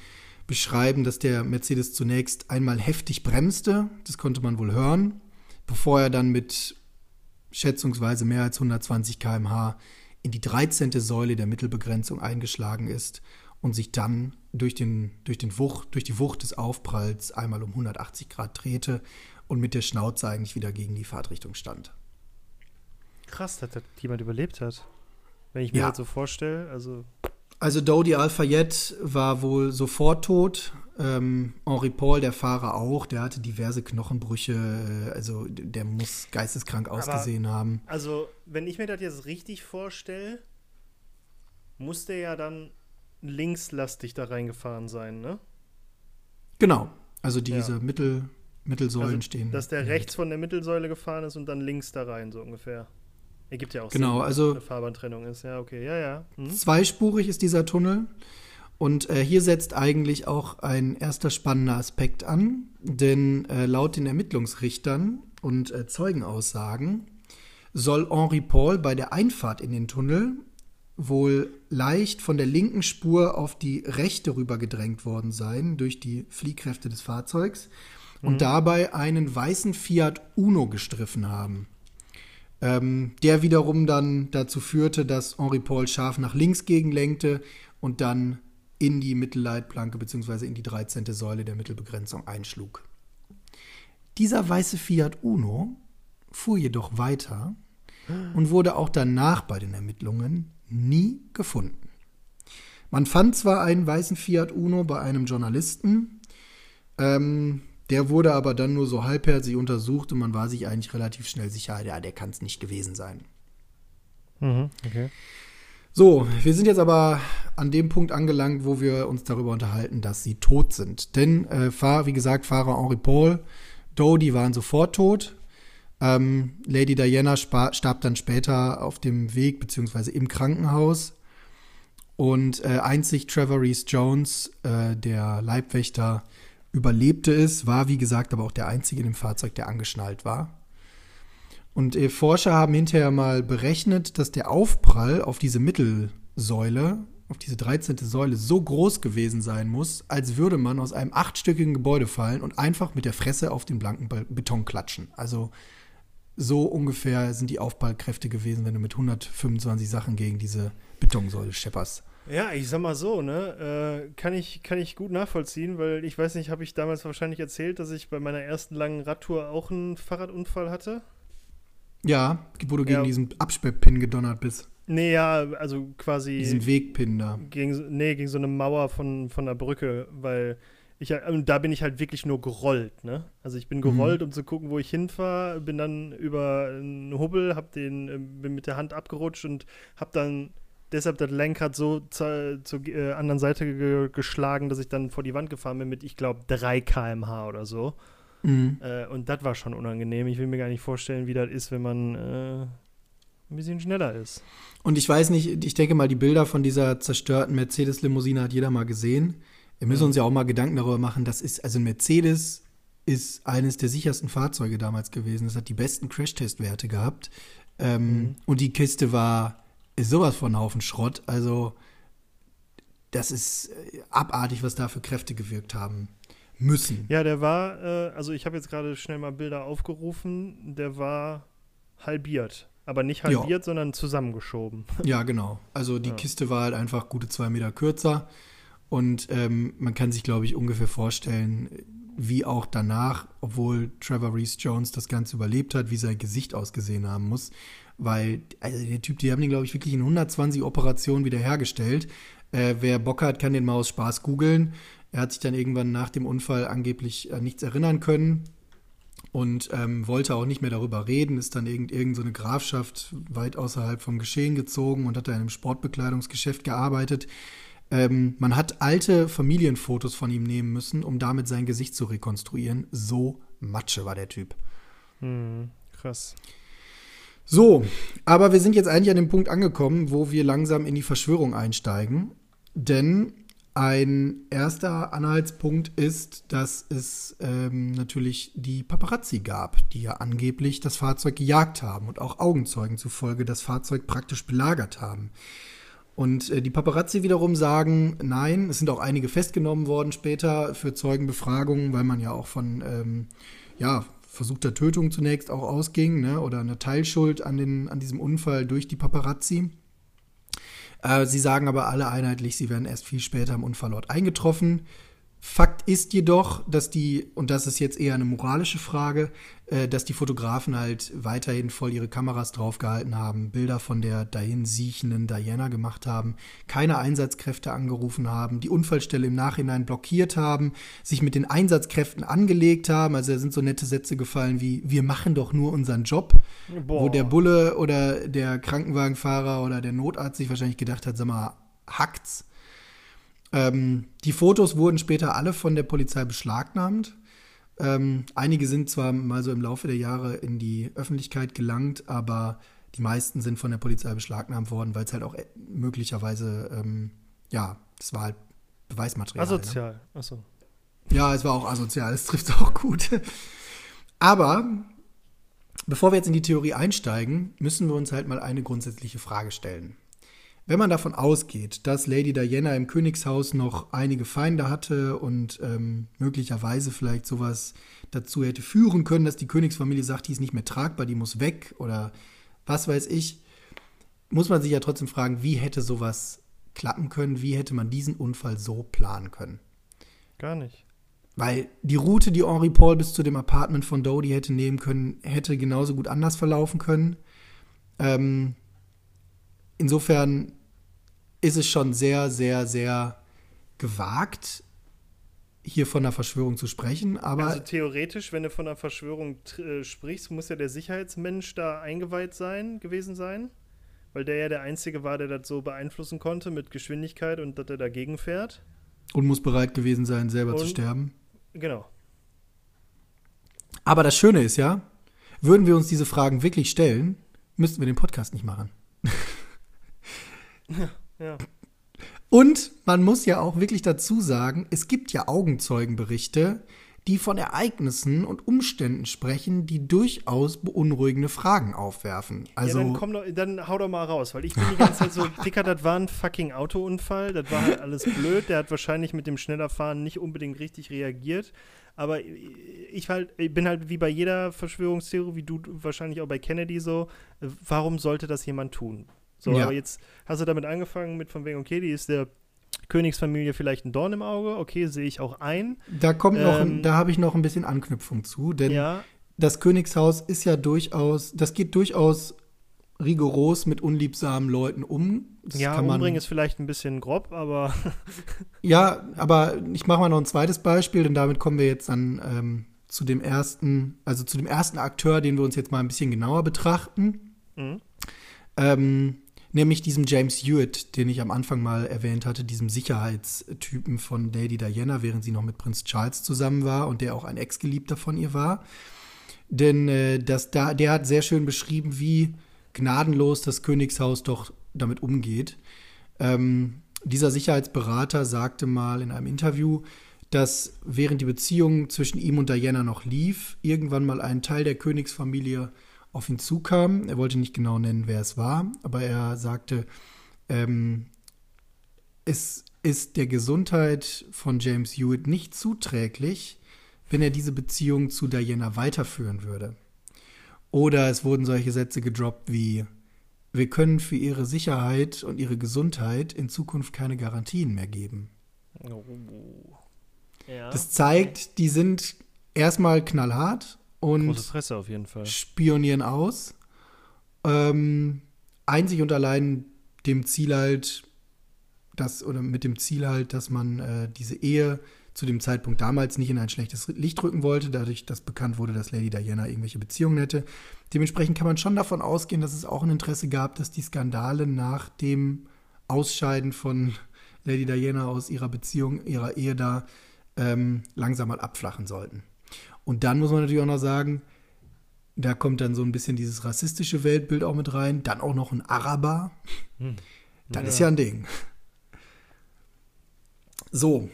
beschreiben, dass der Mercedes zunächst einmal heftig bremste, das konnte man wohl hören, bevor er dann mit schätzungsweise mehr als 120 km/h in die 13. Säule der Mittelbegrenzung eingeschlagen ist und sich dann durch, den, durch, den Wucht, durch die Wucht des Aufpralls einmal um 180 Grad drehte und mit der Schnauze eigentlich wieder gegen die Fahrtrichtung stand. Krass, dass das jemand überlebt hat. Wenn ich mir ja. das so vorstelle, also. Also Dodi Al-Fayed war wohl sofort tot. Ähm, Henri Paul, der Fahrer auch, der hatte diverse Knochenbrüche, also der muss geisteskrank Aber, ausgesehen haben. Also, wenn ich mir das jetzt richtig vorstelle, muss der ja dann linkslastig da reingefahren sein, ne? Genau. Also diese ja. Mittel, Mittelsäulen also, stehen. Dass der rechts von der Mittelsäule gefahren ist und dann links da rein, so ungefähr. Ergibt ja auch genau, Sinn, also eine Fahrbahntrennung ist. Ja, okay, ja, ja. Hm. Zweispurig ist dieser Tunnel. Und äh, hier setzt eigentlich auch ein erster spannender Aspekt an, denn äh, laut den Ermittlungsrichtern und äh, Zeugenaussagen soll Henri Paul bei der Einfahrt in den Tunnel wohl leicht von der linken Spur auf die rechte rüber gedrängt worden sein durch die Fliehkräfte des Fahrzeugs und mhm. dabei einen weißen Fiat Uno gestriffen haben. Ähm, der wiederum dann dazu führte, dass Henri Paul scharf nach links gegenlenkte und dann in die Mittelleitplanke bzw. in die 13. Säule der Mittelbegrenzung einschlug. Dieser weiße Fiat Uno fuhr jedoch weiter und wurde auch danach bei den Ermittlungen nie gefunden. Man fand zwar einen weißen Fiat Uno bei einem Journalisten, ähm, der wurde aber dann nur so halbherzig untersucht und man war sich eigentlich relativ schnell sicher, ja, der kann es nicht gewesen sein. Mhm, okay. So, wir sind jetzt aber an dem Punkt angelangt, wo wir uns darüber unterhalten, dass sie tot sind. Denn, äh, wie gesagt, Fahrer Henri Paul, Doe, die waren sofort tot. Ähm, Lady Diana starb dann später auf dem Weg beziehungsweise im Krankenhaus. Und äh, einzig Trevor Reese Jones, äh, der Leibwächter, überlebte es, war wie gesagt aber auch der einzige in dem Fahrzeug, der angeschnallt war. Und äh, Forscher haben hinterher mal berechnet, dass der Aufprall auf diese Mittelsäule, auf diese 13. Säule so groß gewesen sein muss, als würde man aus einem achtstöckigen Gebäude fallen und einfach mit der Fresse auf den blanken Beton klatschen. Also so ungefähr sind die Aufprallkräfte gewesen, wenn du mit 125 Sachen gegen diese Betonsäule schepperst. Ja, ich sag mal so, ne, äh, kann, ich, kann ich gut nachvollziehen, weil ich weiß nicht, habe ich damals wahrscheinlich erzählt, dass ich bei meiner ersten langen Radtour auch einen Fahrradunfall hatte? Ja, wo du gegen ja. diesen Absperrpin gedonnert bist. Nee, ja, also quasi. Diesen Wegpin da. Gegen, nee, gegen so eine Mauer von, von der Brücke, weil ich, und da bin ich halt wirklich nur gerollt, ne? Also ich bin gerollt, mhm. um zu gucken, wo ich hinfahre, bin dann über einen Hubbel, hab den, äh, bin mit der Hand abgerutscht und hab dann deshalb das Lenkrad so zur, zur äh, anderen Seite ge geschlagen, dass ich dann vor die Wand gefahren bin mit, ich glaube, 3 km/h oder so. Mhm. Äh, und das war schon unangenehm. Ich will mir gar nicht vorstellen, wie das ist, wenn man äh, ein bisschen schneller ist. Und ich weiß nicht, ich denke mal, die Bilder von dieser zerstörten Mercedes-Limousine hat jeder mal gesehen. Wir müssen uns ja auch mal Gedanken darüber machen, das ist, also ein Mercedes ist eines der sichersten Fahrzeuge damals gewesen. Es hat die besten Crashtest-Werte gehabt. Ähm, mhm. Und die Kiste war sowas von Haufen Schrott. Also, das ist äh, abartig, was da für Kräfte gewirkt haben müssen. Ja, der war, äh, also ich habe jetzt gerade schnell mal Bilder aufgerufen, der war halbiert. Aber nicht halbiert, ja. sondern zusammengeschoben. Ja, genau. Also die ja. Kiste war halt einfach gute zwei Meter kürzer. Und ähm, man kann sich, glaube ich, ungefähr vorstellen, wie auch danach, obwohl Trevor Reese Jones das Ganze überlebt hat, wie sein Gesicht ausgesehen haben muss. Weil, also der Typ, die haben den, glaube ich, wirklich in 120 Operationen wiederhergestellt. Äh, wer Bock hat, kann den mal aus Spaß googeln. Er hat sich dann irgendwann nach dem Unfall angeblich an nichts erinnern können und ähm, wollte auch nicht mehr darüber reden, ist dann irgend, irgend so Grafschaft weit außerhalb vom Geschehen gezogen und hat da in einem Sportbekleidungsgeschäft gearbeitet. Ähm, man hat alte Familienfotos von ihm nehmen müssen, um damit sein Gesicht zu rekonstruieren. So Matsche war der Typ. Hm, krass. So, aber wir sind jetzt eigentlich an dem Punkt angekommen, wo wir langsam in die Verschwörung einsteigen. Denn ein erster Anhaltspunkt ist, dass es ähm, natürlich die Paparazzi gab, die ja angeblich das Fahrzeug gejagt haben und auch Augenzeugen zufolge das Fahrzeug praktisch belagert haben. Und äh, die Paparazzi wiederum sagen, nein, es sind auch einige festgenommen worden später für Zeugenbefragungen, weil man ja auch von ähm, ja, versuchter Tötung zunächst auch ausging, ne? oder eine Teilschuld an, den, an diesem Unfall durch die Paparazzi. Äh, sie sagen aber alle einheitlich, sie werden erst viel später im Unfallort eingetroffen. Fakt ist jedoch, dass die, und das ist jetzt eher eine moralische Frage, äh, dass die Fotografen halt weiterhin voll ihre Kameras draufgehalten haben, Bilder von der dahin siechenden Diana gemacht haben, keine Einsatzkräfte angerufen haben, die Unfallstelle im Nachhinein blockiert haben, sich mit den Einsatzkräften angelegt haben. Also da sind so nette Sätze gefallen wie, wir machen doch nur unseren Job, Boah. wo der Bulle oder der Krankenwagenfahrer oder der Notarzt sich wahrscheinlich gedacht hat, sag mal, hackt's. Ähm, die Fotos wurden später alle von der Polizei beschlagnahmt. Ähm, einige sind zwar mal so im Laufe der Jahre in die Öffentlichkeit gelangt, aber die meisten sind von der Polizei beschlagnahmt worden, weil es halt auch äh, möglicherweise, ähm, ja, es war halt Beweismaterial. Ne? Asozial, ne? achso. Ja, es war auch asozial, es trifft auch gut. Aber bevor wir jetzt in die Theorie einsteigen, müssen wir uns halt mal eine grundsätzliche Frage stellen. Wenn man davon ausgeht, dass Lady Diana im Königshaus noch einige Feinde hatte und ähm, möglicherweise vielleicht sowas dazu hätte führen können, dass die Königsfamilie sagt, die ist nicht mehr tragbar, die muss weg oder was weiß ich, muss man sich ja trotzdem fragen, wie hätte sowas klappen können, wie hätte man diesen Unfall so planen können? Gar nicht. Weil die Route, die Henri Paul bis zu dem Apartment von Dodie hätte nehmen können, hätte genauso gut anders verlaufen können. Ähm, insofern ist es schon sehr, sehr, sehr gewagt, hier von einer Verschwörung zu sprechen. Aber also theoretisch, wenn du von einer Verschwörung äh, sprichst, muss ja der Sicherheitsmensch da eingeweiht sein, gewesen sein. Weil der ja der Einzige war, der das so beeinflussen konnte mit Geschwindigkeit und dass er dagegen fährt. Und muss bereit gewesen sein, selber und, zu sterben. Genau. Aber das Schöne ist ja, würden wir uns diese Fragen wirklich stellen, müssten wir den Podcast nicht machen. Ja. Ja. Und man muss ja auch wirklich dazu sagen, es gibt ja Augenzeugenberichte, die von Ereignissen und Umständen sprechen, die durchaus beunruhigende Fragen aufwerfen. Also ja, dann, komm doch, dann hau doch mal raus, weil ich bin die ganze Zeit so, Dicker, das war ein fucking Autounfall, das war halt alles blöd, der hat wahrscheinlich mit dem Schnellerfahren nicht unbedingt richtig reagiert, aber ich, halt, ich bin halt wie bei jeder Verschwörungstheorie, wie du wahrscheinlich auch bei Kennedy so, warum sollte das jemand tun? So, ja. aber jetzt hast du damit angefangen mit von wegen, okay, die ist der Königsfamilie vielleicht ein Dorn im Auge, okay, sehe ich auch ein. Da kommt noch, ähm, da habe ich noch ein bisschen Anknüpfung zu, denn ja. das Königshaus ist ja durchaus, das geht durchaus rigoros mit unliebsamen Leuten um. Das ja, umbringen ist vielleicht ein bisschen grob, aber. ja, aber ich mache mal noch ein zweites Beispiel, denn damit kommen wir jetzt dann ähm, zu dem ersten, also zu dem ersten Akteur, den wir uns jetzt mal ein bisschen genauer betrachten. Mhm. Ähm, Nämlich diesem James Hewitt, den ich am Anfang mal erwähnt hatte, diesem Sicherheitstypen von Lady Diana, während sie noch mit Prinz Charles zusammen war und der auch ein Ex-Geliebter von ihr war. Denn äh, das, da, der hat sehr schön beschrieben, wie gnadenlos das Königshaus doch damit umgeht. Ähm, dieser Sicherheitsberater sagte mal in einem Interview, dass während die Beziehung zwischen ihm und Diana noch lief, irgendwann mal ein Teil der Königsfamilie auf ihn zukam. Er wollte nicht genau nennen, wer es war, aber er sagte, ähm, es ist der Gesundheit von James Hewitt nicht zuträglich, wenn er diese Beziehung zu Diana weiterführen würde. Oder es wurden solche Sätze gedroppt wie, wir können für ihre Sicherheit und ihre Gesundheit in Zukunft keine Garantien mehr geben. Oh. Ja. Das zeigt, die sind erstmal knallhart und spionieren aus. Ähm, einzig und allein dem Ziel halt, dass, oder mit dem Ziel halt, dass man äh, diese Ehe zu dem Zeitpunkt damals nicht in ein schlechtes Licht rücken wollte, dadurch, dass bekannt wurde, dass Lady Diana irgendwelche Beziehungen hätte. Dementsprechend kann man schon davon ausgehen, dass es auch ein Interesse gab, dass die Skandale nach dem Ausscheiden von Lady Diana aus ihrer Beziehung, ihrer Ehe da ähm, langsam mal abflachen sollten. Und dann muss man natürlich auch noch sagen, da kommt dann so ein bisschen dieses rassistische Weltbild auch mit rein. Dann auch noch ein Araber. Hm. Das ja. ist ja ein Ding. So,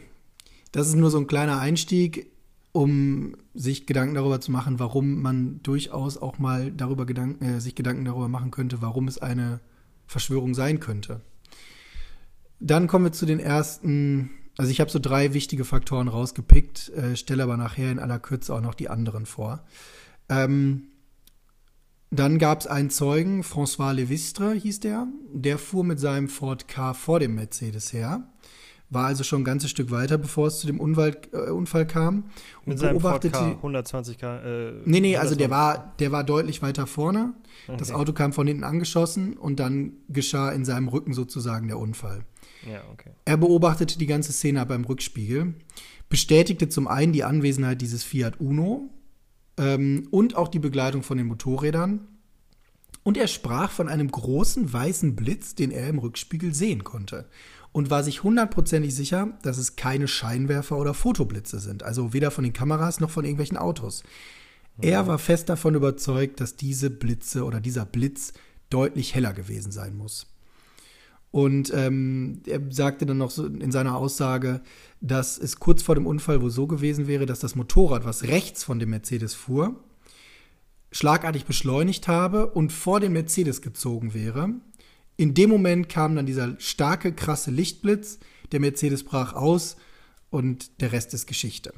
das ist nur so ein kleiner Einstieg, um sich Gedanken darüber zu machen, warum man durchaus auch mal darüber Gedanken, äh, sich Gedanken darüber machen könnte, warum es eine Verschwörung sein könnte. Dann kommen wir zu den ersten, also ich habe so drei wichtige Faktoren rausgepickt, äh, stelle aber nachher in aller Kürze auch noch die anderen vor. Ähm, dann gab es einen Zeugen, François Levistre hieß der, der fuhr mit seinem Ford K vor dem Mercedes her war also schon ein ganzes Stück weiter, bevor es zu dem Unfall, äh, Unfall kam. Und Mit beobachtete. Ford K, 120 K. Äh, nee, nee, also der war, der war deutlich weiter vorne. Okay. Das Auto kam von hinten angeschossen und dann geschah in seinem Rücken sozusagen der Unfall. Ja, okay. Er beobachtete die ganze Szene beim Rückspiegel, bestätigte zum einen die Anwesenheit dieses Fiat Uno ähm, und auch die Begleitung von den Motorrädern. Und er sprach von einem großen weißen Blitz, den er im Rückspiegel sehen konnte und war sich hundertprozentig sicher, dass es keine Scheinwerfer oder Fotoblitze sind. Also weder von den Kameras noch von irgendwelchen Autos. Er war fest davon überzeugt, dass diese Blitze oder dieser Blitz deutlich heller gewesen sein muss. Und ähm, er sagte dann noch so in seiner Aussage, dass es kurz vor dem Unfall wohl so gewesen wäre, dass das Motorrad, was rechts von dem Mercedes fuhr, schlagartig beschleunigt habe und vor dem Mercedes gezogen wäre in dem Moment kam dann dieser starke, krasse Lichtblitz, der Mercedes brach aus und der Rest ist Geschichte.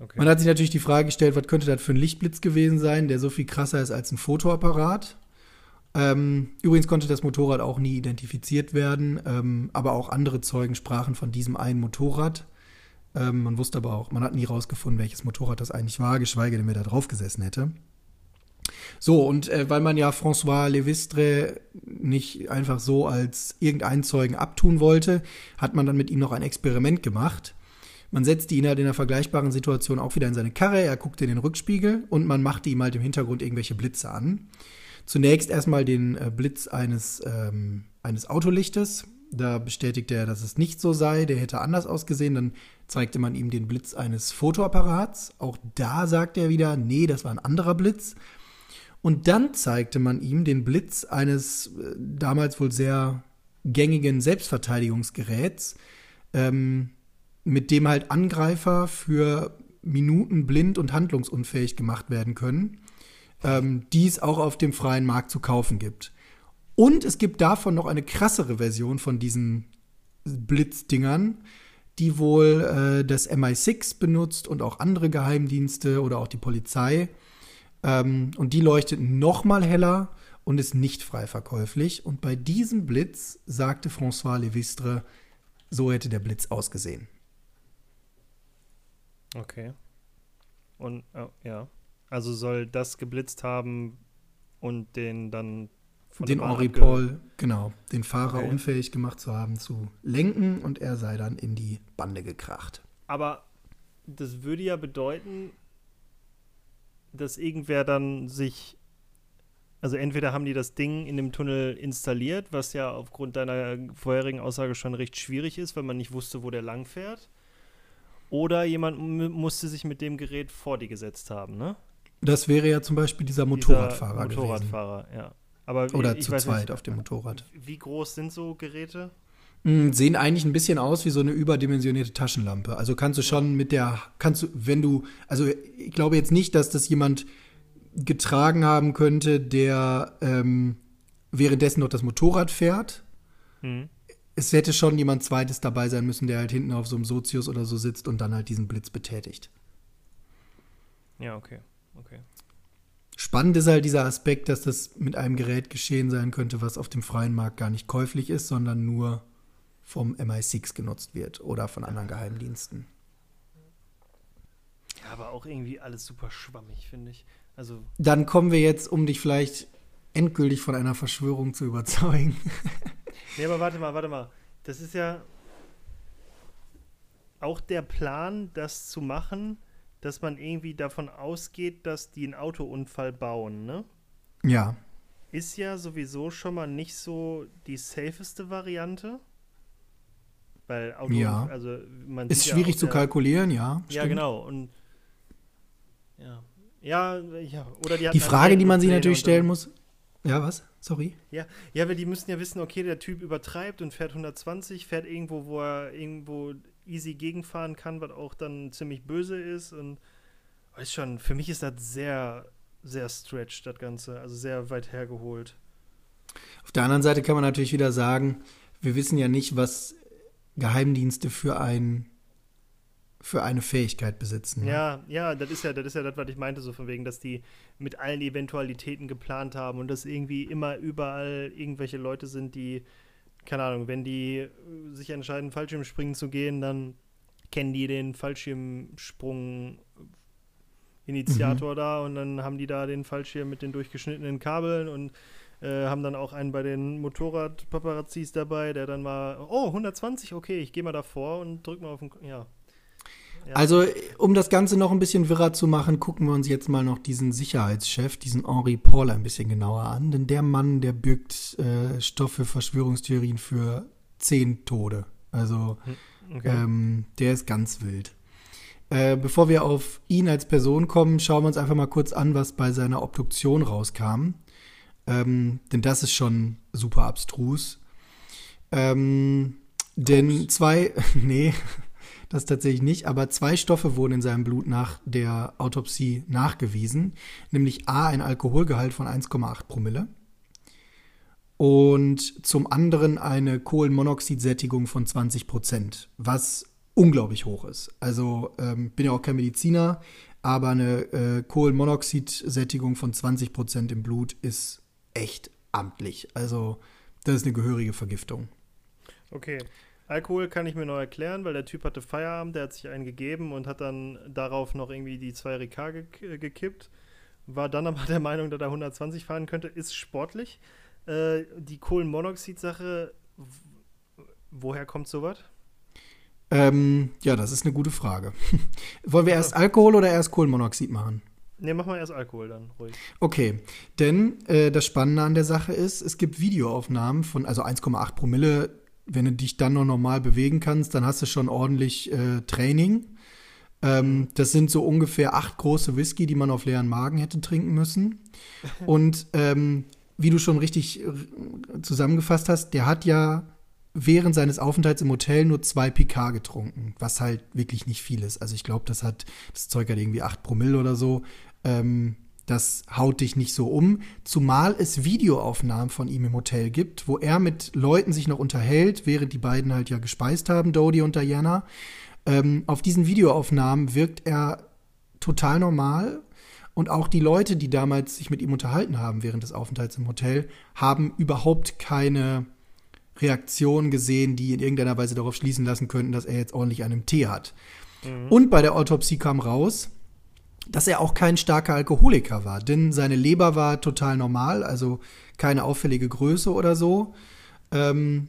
Okay. Man hat sich natürlich die Frage gestellt, was könnte das für ein Lichtblitz gewesen sein, der so viel krasser ist als ein Fotoapparat. Ähm, übrigens konnte das Motorrad auch nie identifiziert werden, ähm, aber auch andere Zeugen sprachen von diesem einen Motorrad. Ähm, man wusste aber auch, man hat nie rausgefunden, welches Motorrad das eigentlich war, geschweige denn, wer da drauf gesessen hätte. So, und äh, weil man ja François Levistre nicht einfach so als irgendeinen Zeugen abtun wollte, hat man dann mit ihm noch ein Experiment gemacht. Man setzte ihn halt in einer vergleichbaren Situation auch wieder in seine Karre, er guckte in den Rückspiegel und man machte ihm halt im Hintergrund irgendwelche Blitze an. Zunächst erstmal den äh, Blitz eines, ähm, eines Autolichtes. Da bestätigte er, dass es nicht so sei, der hätte anders ausgesehen. Dann zeigte man ihm den Blitz eines Fotoapparats. Auch da sagte er wieder, nee, das war ein anderer Blitz. Und dann zeigte man ihm den Blitz eines äh, damals wohl sehr gängigen Selbstverteidigungsgeräts, ähm, mit dem halt Angreifer für Minuten blind und handlungsunfähig gemacht werden können, ähm, die es auch auf dem freien Markt zu kaufen gibt. Und es gibt davon noch eine krassere Version von diesen Blitzdingern, die wohl äh, das MI6 benutzt und auch andere Geheimdienste oder auch die Polizei. Ähm, und die leuchtet noch mal heller und ist nicht frei verkäuflich. Und bei diesem Blitz sagte François Levistre, so hätte der Blitz ausgesehen. Okay. Und oh, ja, also soll das geblitzt haben und den dann von den Henri Paul, genau, den Fahrer okay. unfähig gemacht zu haben zu lenken und er sei dann in die Bande gekracht. Aber das würde ja bedeuten, dass irgendwer dann sich, also entweder haben die das Ding in dem Tunnel installiert, was ja aufgrund deiner vorherigen Aussage schon recht schwierig ist, weil man nicht wusste, wo der lang fährt. Oder jemand musste sich mit dem Gerät vor die gesetzt haben, ne? Das wäre ja zum Beispiel dieser Motorradfahrer, dieser Motorradfahrer gewesen. ja. Aber Oder ich zu weiß zweit nicht, auf dem Motorrad. Wie groß sind so Geräte? Mm, Sehen eigentlich ein bisschen aus wie so eine überdimensionierte Taschenlampe. Also kannst du schon mit der, kannst du, wenn du, also ich glaube jetzt nicht, dass das jemand getragen haben könnte, der ähm, währenddessen noch das Motorrad fährt. Hm. Es hätte schon jemand zweites dabei sein müssen, der halt hinten auf so einem Sozius oder so sitzt und dann halt diesen Blitz betätigt. Ja, okay. Okay. Spannend ist halt dieser Aspekt, dass das mit einem Gerät geschehen sein könnte, was auf dem freien Markt gar nicht käuflich ist, sondern nur vom MI6 genutzt wird oder von anderen Geheimdiensten. Ja, aber auch irgendwie alles super schwammig, finde ich. Also, Dann kommen wir jetzt, um dich vielleicht endgültig von einer Verschwörung zu überzeugen. nee, aber warte mal, warte mal. Das ist ja auch der Plan, das zu machen, dass man irgendwie davon ausgeht, dass die einen Autounfall bauen, ne? ja, Ist ja sowieso schon mal nicht so die safeste Variante. Weil Auto, Ja. also man ist schwierig ja zu kalkulieren, ja. Ja, stimmt. genau. Und ja. Ja, ja. Oder die, Die Frage, die man sich natürlich stellen muss. Ja, was? Sorry. Ja, ja, weil die müssen ja wissen, okay, der Typ übertreibt und fährt 120, fährt irgendwo, wo er irgendwo easy gegenfahren kann, was auch dann ziemlich böse ist und weiß schon, für mich ist das sehr, sehr stretched, das Ganze, also sehr weit hergeholt. Auf der anderen Seite kann man natürlich wieder sagen, wir wissen ja nicht, was Geheimdienste für ein für eine Fähigkeit besitzen. ne? Ja, ja, das ist ja, das ist ja das, was ich meinte, so von wegen, dass die mit allen Eventualitäten geplant haben und dass irgendwie immer überall irgendwelche Leute sind, die, keine Ahnung, wenn die äh, sich entscheiden, Fallschirmspringen zu gehen, dann kennen die den Fallschirmsprung Initiator da und dann haben die da den Fallschirm mit den durchgeschnittenen Kabeln und äh, haben dann auch einen bei den Motorrad-Paparazzis dabei, der dann mal, oh, 120, okay, ich gehe mal davor und drück mal auf den, ja. Ja. Also, um das Ganze noch ein bisschen wirrer zu machen, gucken wir uns jetzt mal noch diesen Sicherheitschef, diesen Henri Paul, ein bisschen genauer an. Denn der Mann, der birgt äh, Stoff für Verschwörungstheorien für zehn Tode. Also, Okay. ähm, der ist ganz wild. Äh, bevor wir auf ihn als Person kommen, schauen wir uns einfach mal kurz an, was bei seiner Obduktion rauskam. Ähm, denn das ist schon super abstrus. Ähm, denn zwei, nee, das tatsächlich nicht, aber zwei Stoffe wurden in seinem Blut nach der Autopsie nachgewiesen, nämlich A, ein Alkoholgehalt von 1,8 Promille und zum anderen eine Kohlenmonoxidsättigung von 20 Prozent, was unglaublich hoch ist. Also ähm, bin ja auch kein Mediziner, aber eine äh, Kohlenmonoxidsättigung von 20 Prozent im Blut ist echt amtlich. Also das ist eine gehörige Vergiftung. Okay. Alkohol kann ich mir noch erklären, weil der Typ hatte Feierabend, der hat sich einen gegeben und hat dann darauf noch irgendwie die 2 Ricard ge gekippt. War dann aber der Meinung, dass er 120 fahren könnte. Ist sportlich. Äh, die Kohlenmonoxid-Sache, woher kommt sowas? Ähm, ja, das ist eine gute Frage. Wollen wir erst Alkohol oder erst Kohlenmonoxid machen? Ne, mach mal erst Alkohol dann, ruhig. Okay, denn äh, das Spannende an der Sache ist, es gibt Videoaufnahmen von, also 1,8 Promille, wenn du dich dann noch normal bewegen kannst, dann hast du schon ordentlich äh, Training. Ähm, das sind so ungefähr acht große Whisky, die man auf leeren Magen hätte trinken müssen. Und ähm, wie du schon richtig äh, zusammengefasst hast, der hat ja während seines Aufenthalts im Hotel nur zwei PK getrunken, was halt wirklich nicht viel ist. Also ich glaube, das hat, das Zeug hat irgendwie acht Promille oder so. Ähm, das haut dich nicht so um, zumal es Videoaufnahmen von ihm im Hotel gibt, wo er mit Leuten sich noch unterhält, während die beiden halt ja gespeist haben, Dodie und Diana. Ähm, auf diesen Videoaufnahmen wirkt er total normal und auch die Leute, die damals sich mit ihm unterhalten haben während des Aufenthalts im Hotel, haben überhaupt keine Reaktion gesehen, die in irgendeiner Weise darauf schließen lassen könnten, dass er jetzt ordentlich einen Tee hat. Und bei der Autopsie kam raus, dass er auch kein starker Alkoholiker war, denn seine Leber war total normal, also keine auffällige Größe oder so. Ähm,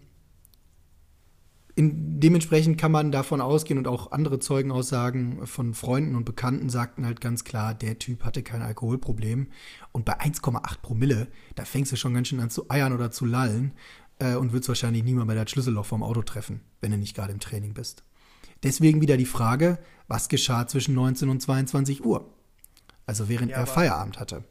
in, dementsprechend kann man davon ausgehen und auch andere Zeugenaussagen von Freunden und Bekannten sagten halt ganz klar, der Typ hatte kein Alkoholproblem. Und bei 1,8 Promille, da fängst du schon ganz schön an zu eiern oder zu lallen äh, und würdest wahrscheinlich niemand bei der Schlüsselloch vom Auto treffen, wenn du nicht gerade im Training bist. Deswegen wieder die Frage, was geschah zwischen 19 und 22 Uhr? Also während Ja, er Feierabend hatte.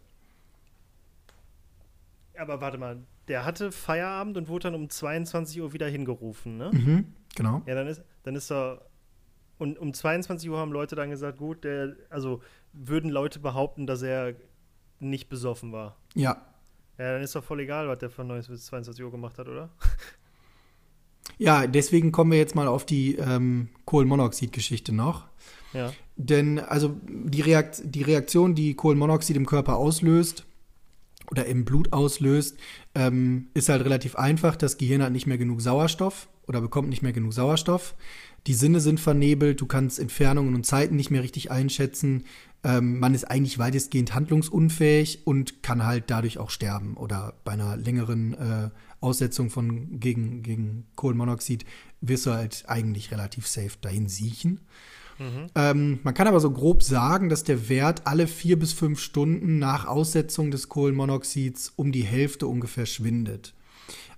Aber warte mal, der hatte Feierabend und wurde dann um 22 Uhr wieder hingerufen, ne? Mhm, genau. Ja, dann ist, dann ist er. Und um 22 Uhr haben Leute dann gesagt, gut, der, also würden Leute behaupten, dass er nicht besoffen war. Ja. Ja, dann ist doch voll egal, was der von 19 bis 22 Uhr gemacht hat, oder? Ja, deswegen kommen wir jetzt mal auf die ähm, Kohlenmonoxid-Geschichte noch. Ja. Denn also die, Reakt die Reaktion, die Kohlenmonoxid im Körper auslöst oder im Blut auslöst, ähm, ist halt relativ einfach. Das Gehirn hat nicht mehr genug Sauerstoff oder bekommt nicht mehr genug Sauerstoff. Die Sinne sind vernebelt, du kannst Entfernungen und Zeiten nicht mehr richtig einschätzen. Ähm, man ist eigentlich weitestgehend handlungsunfähig und kann halt dadurch auch sterben oder bei einer längeren äh, Aussetzung von gegen, gegen Kohlenmonoxid wirst du halt eigentlich relativ safe dahin siechen. Ähm, man kann aber so grob sagen, dass der Wert alle vier bis fünf Stunden nach Aussetzung des Kohlenmonoxids um die Hälfte ungefähr schwindet.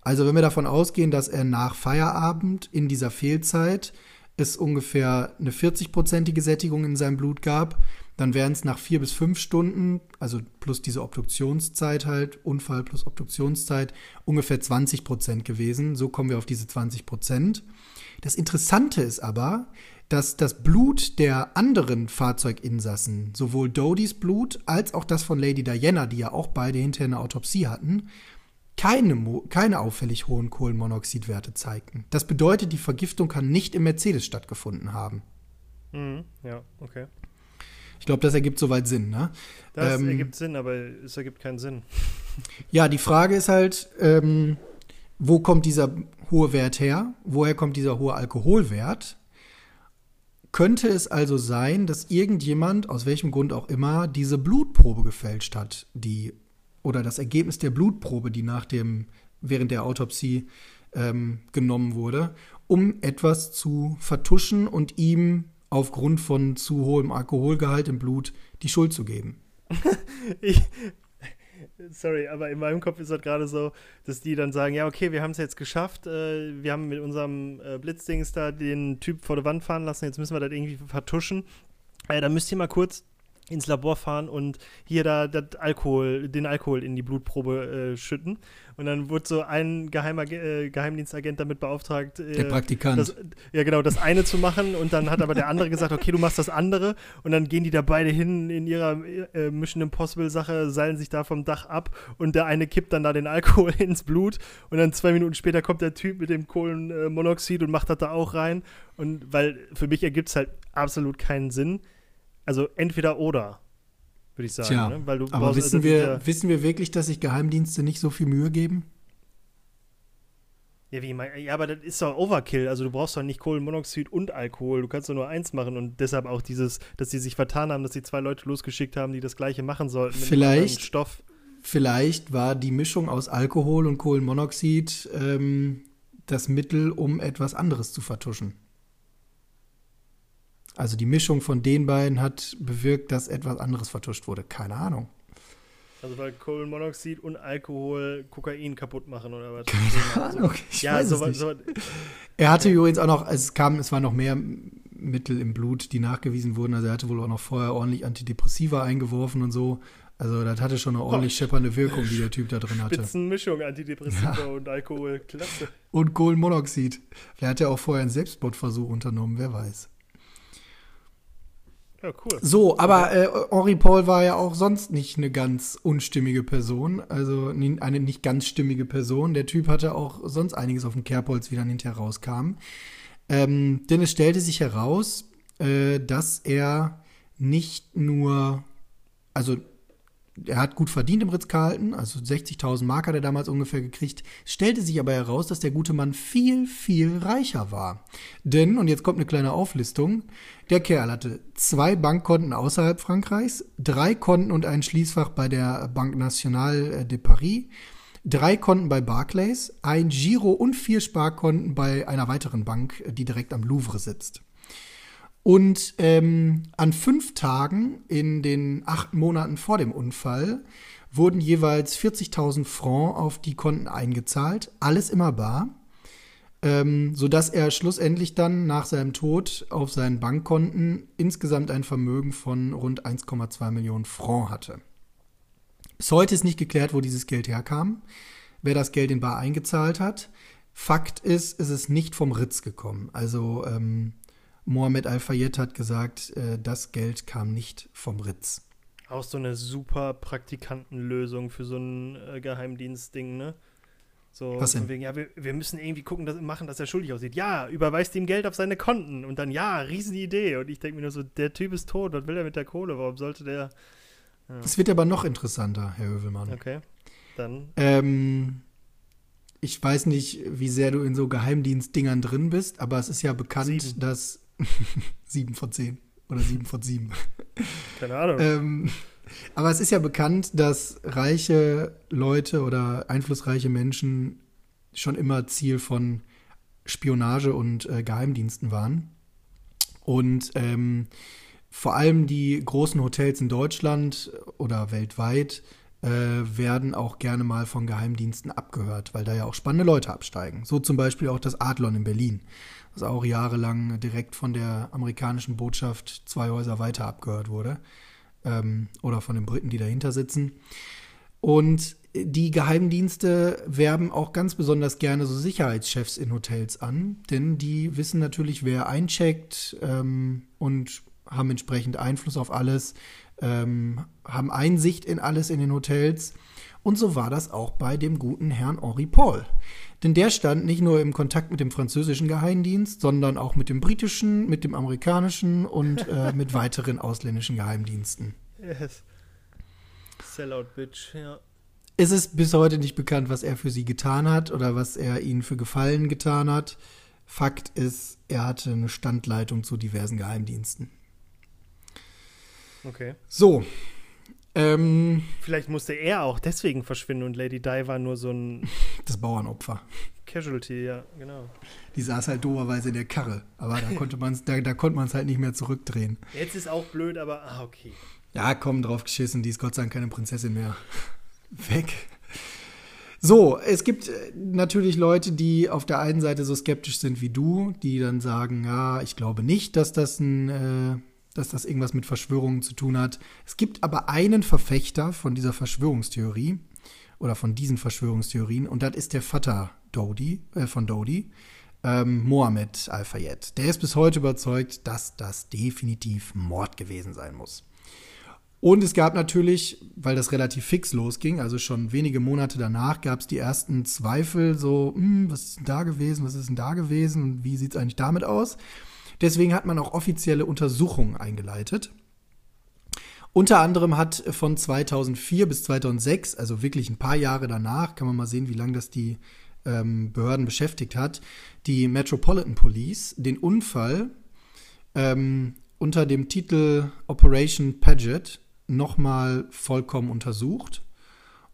Also wenn wir davon ausgehen, dass er nach Feierabend in dieser Fehlzeit es ungefähr eine 40-prozentige Sättigung in seinem Blut gab, dann wären es nach vier bis fünf Stunden, also plus diese Obduktionszeit halt, Unfall plus Obduktionszeit, ungefähr 20 Prozent gewesen. So kommen wir auf diese 20 Prozent. Das Interessante ist aber, dass das Blut der anderen Fahrzeuginsassen, sowohl Dodys Blut als auch das von Lady Diana, die ja auch beide hinterher eine Autopsie hatten, keine, keine auffällig hohen Kohlenmonoxidwerte zeigten. Das bedeutet, die Vergiftung kann nicht im Mercedes stattgefunden haben. Mhm. Ja, okay. Ich glaube, das ergibt soweit Sinn, ne? Das Ähm, ergibt Sinn, aber es ergibt keinen Sinn. Ja, die Frage ist halt, ähm, wo kommt dieser hohe Wert her? Woher kommt dieser hohe Alkoholwert? Könnte es also sein, dass irgendjemand, aus welchem Grund auch immer, diese Blutprobe gefälscht hat, die oder das Ergebnis der Blutprobe, die nach dem während der Autopsie ähm, genommen wurde, um etwas zu vertuschen und ihm aufgrund von zu hohem Alkoholgehalt im Blut die Schuld zu geben? Ich, sorry, aber in meinem Kopf ist das gerade so, dass die dann sagen, ja, okay, wir haben es jetzt geschafft, äh, wir haben mit unserem äh, Blitzdings da den Typ vor der Wand fahren lassen, jetzt müssen wir das irgendwie vertuschen. Äh, dann müsst ihr mal kurz ins Labor fahren und hier da Alkohol, den Alkohol in die Blutprobe äh, schütten. Und dann wurde so ein geheimer äh, Geheimdienstagent damit beauftragt, äh, Der Praktikant. das, ja, genau, das eine zu machen und dann hat aber der andere gesagt, okay, du machst das andere und dann gehen die da beide hin in ihrer äh, Mission Impossible Sache, seilen sich da vom Dach ab und der eine kippt dann da den Alkohol ins Blut und dann zwei Minuten später kommt der Typ mit dem Kohlenmonoxid und macht das da auch rein und weil für mich ergibt es halt absolut keinen Sinn. Also entweder oder, würde ich sagen. Tja, ne? Weil du aber brauchst- wissen also wir, wissen wir wirklich, dass sich Geheimdienste nicht so viel Mühe geben? Ja, wie ja, aber das ist doch Overkill. Also du brauchst doch nicht Kohlenmonoxid und Alkohol. Du kannst doch nur eins machen und deshalb auch dieses, dass sie sich vertan haben, dass sie zwei Leute losgeschickt haben, die das gleiche machen sollten. Vielleicht- Stoff. Vielleicht war die Mischung aus Alkohol und Kohlenmonoxid ähm, das Mittel, um etwas anderes zu vertuschen. Also die Mischung von den beiden hat bewirkt, dass etwas anderes vertuscht wurde. Keine Ahnung. Also weil Kohlenmonoxid und Alkohol Kokain kaputt machen oder was? Keine Ahnung. Ich ja, weiß so, es nicht. so, Er hatte übrigens auch noch, es kam, es waren noch mehr Mittel im Blut, die nachgewiesen wurden. Also er hatte wohl auch noch vorher ordentlich Antidepressiva eingeworfen und so. Also das hatte schon eine ordentlich scheppernde Wirkung, die der Typ da drin hatte. Spitzenmischung, Antidepressiva und Alkohol. Klasse. Und Kohlenmonoxid. Vielleicht hat er auch vorher einen Selbstmordversuch unternommen, wer weiß. Ja, cool. So, aber äh, Henri Paul war ja auch sonst nicht eine ganz unstimmige Person, also eine nicht ganz stimmige Person. Der Typ hatte auch sonst einiges auf dem Kerbholz, wie dann hinterher rauskam. Ähm, denn es stellte sich heraus, äh, dass er nicht nur, also er hat gut verdient im Ritz-Carlton, also 60.000 Mark hat er damals ungefähr gekriegt. Stellte sich aber heraus, dass der gute Mann viel, viel reicher war. Denn, und jetzt kommt eine kleine Auflistung, der Kerl hatte zwei Bankkonten außerhalb Frankreichs, drei Konten und ein Schließfach bei der Banque Nationale de Paris, drei Konten bei Barclays, ein Giro und vier Sparkonten bei einer weiteren Bank, die direkt am Louvre sitzt. Und ähm, an fünf Tagen in den acht Monaten vor dem Unfall wurden jeweils 40.000 Francs auf die Konten eingezahlt, alles immer bar, ähm, sodass er schlussendlich dann nach seinem Tod auf seinen Bankkonten insgesamt ein Vermögen von rund 1,2 Millionen Francs hatte. Bis heute ist nicht geklärt, wo dieses Geld herkam, wer das Geld in Bar eingezahlt hat. Fakt ist, es ist nicht vom Ritz gekommen. Also ähm, Mohamed Al-Fayed hat gesagt, äh, das Geld kam nicht vom Ritz. Auch so eine super Praktikantenlösung für so ein äh, Geheimdienstding, ne? So Was denn? wegen, ja, wir, wir müssen irgendwie gucken, dass, machen, dass er schuldig aussieht. Ja, überweist ihm Geld auf seine Konten. Und dann, ja, Riesenidee. Und ich denke mir nur so, der Typ ist tot, was will er mit der Kohle? Warum sollte der. Es wird aber noch interessanter, Herr Hövelmann. Okay. Dann. Ähm, ich weiß nicht, wie sehr du in so Geheimdienstdingern drin bist, aber es ist ja bekannt, Sieben. dass sieben von zehn oder sieben von sieben. Keine Ahnung. Ähm, aber es ist ja bekannt, dass reiche Leute oder einflussreiche Menschen schon immer Ziel von Spionage und äh, Geheimdiensten waren. Und ähm, vor allem die großen Hotels in Deutschland oder weltweit äh, werden auch gerne mal von Geheimdiensten abgehört, weil da ja auch spannende Leute absteigen. So zum Beispiel auch das Adlon in Berlin, das auch jahrelang direkt von der amerikanischen Botschaft zwei Häuser weiter abgehört wurde. Ähm, oder von den Briten, die dahinter sitzen. Und die Geheimdienste werben auch ganz besonders gerne so Sicherheitschefs in Hotels an, denn die wissen natürlich, wer eincheckt ähm, und haben entsprechend Einfluss auf alles, ähm, haben Einsicht in alles in den Hotels. Und so war das auch bei dem guten Herrn Henri Paul. Denn der stand nicht nur im Kontakt mit dem französischen Geheimdienst, sondern auch mit dem britischen, mit dem amerikanischen und äh, mit weiteren ausländischen Geheimdiensten. Yes. Sellout Bitch, ja. Es ist bis heute nicht bekannt, was er für sie getan hat oder was er ihnen für Gefallen getan hat. Fakt ist, er hatte eine Standleitung zu diversen Geheimdiensten. Okay. So. Ähm, Vielleicht musste er auch deswegen verschwinden und Lady Di war nur so ein das Bauernopfer. Casualty, ja, genau. Die saß halt doberweise in der Karre. Aber da konnte man es da, da konnte man's halt nicht mehr zurückdrehen. Jetzt ist auch blöd, aber ah, okay. Ja, komm, drauf geschissen, die ist Gott sei Dank keine Prinzessin mehr. Weg. So, es gibt äh, natürlich Leute, die auf der einen Seite so skeptisch sind wie du, die dann sagen, ja, ich glaube nicht, dass das ein, äh, dass das irgendwas mit Verschwörungen zu tun hat. Es gibt aber einen Verfechter von dieser Verschwörungstheorie oder von diesen Verschwörungstheorien und das ist der Vater Dodi, äh, von Dodi, ähm, Mohammed Al-Fayed. Der ist bis heute überzeugt, dass das definitiv Mord gewesen sein muss. Und es gab natürlich, weil das relativ fix losging, also schon wenige Monate danach, gab es die ersten Zweifel, so, hm, was ist denn da gewesen, was ist denn da gewesen und wie sieht es eigentlich damit aus? Deswegen hat man auch offizielle Untersuchungen eingeleitet. Unter anderem hat von 2004 bis 2006, also wirklich ein paar Jahre danach, kann man mal sehen, wie lange das die ähm, Behörden beschäftigt hat, die Metropolitan Police den Unfall ähm, unter dem Titel Operation Paget nochmal vollkommen untersucht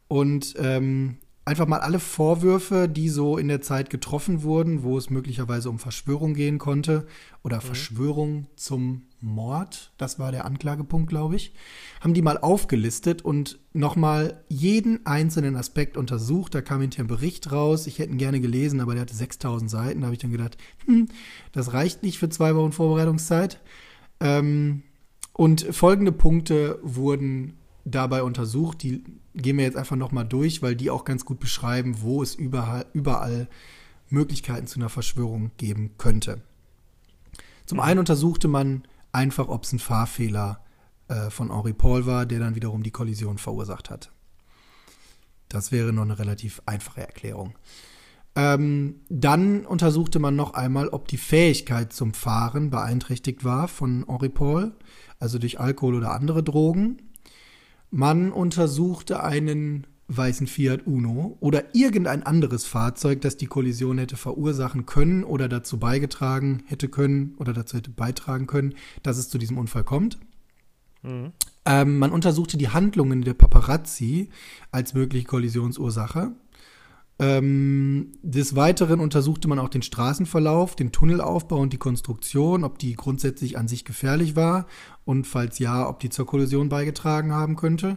und ähm, einfach mal alle Vorwürfe, die so in der Zeit getroffen wurden, wo es möglicherweise um Verschwörung gehen konnte oder Verschwörung zum Mord, das war der Anklagepunkt, glaube ich, haben die mal aufgelistet und nochmal jeden einzelnen Aspekt untersucht. Da kam hinterher ein Bericht raus. Ich hätte ihn gerne gelesen, aber der hatte 6000 Seiten. Da habe ich dann gedacht, hm, das reicht nicht für zwei Wochen Vorbereitungszeit. Ähm, und folgende Punkte wurden dabei untersucht. Die gehen wir jetzt einfach nochmal durch, weil die auch ganz gut beschreiben, wo es überall, überall Möglichkeiten zu einer Verschwörung geben könnte. Zum einen untersuchte man einfach, ob es ein Fahrfehler äh, von Henri Paul war, der dann wiederum die Kollision verursacht hat. Das wäre noch eine relativ einfache Erklärung. Ähm, dann untersuchte man noch einmal, ob die Fähigkeit zum Fahren beeinträchtigt war von Henri Paul, also durch Alkohol oder andere Drogen. Man untersuchte einen weißen Fiat Uno oder irgendein anderes Fahrzeug, das die Kollision hätte verursachen können oder dazu beigetragen hätte können oder dazu hätte beitragen können, dass es zu diesem Unfall kommt. Ähm, man untersuchte die Handlungen der Paparazzi als mögliche Kollisionsursache. Ähm, des Weiteren untersuchte man auch den Straßenverlauf, den Tunnelaufbau und die Konstruktion, ob die grundsätzlich an sich gefährlich war und falls ja, ob die zur Kollision beigetragen haben könnte.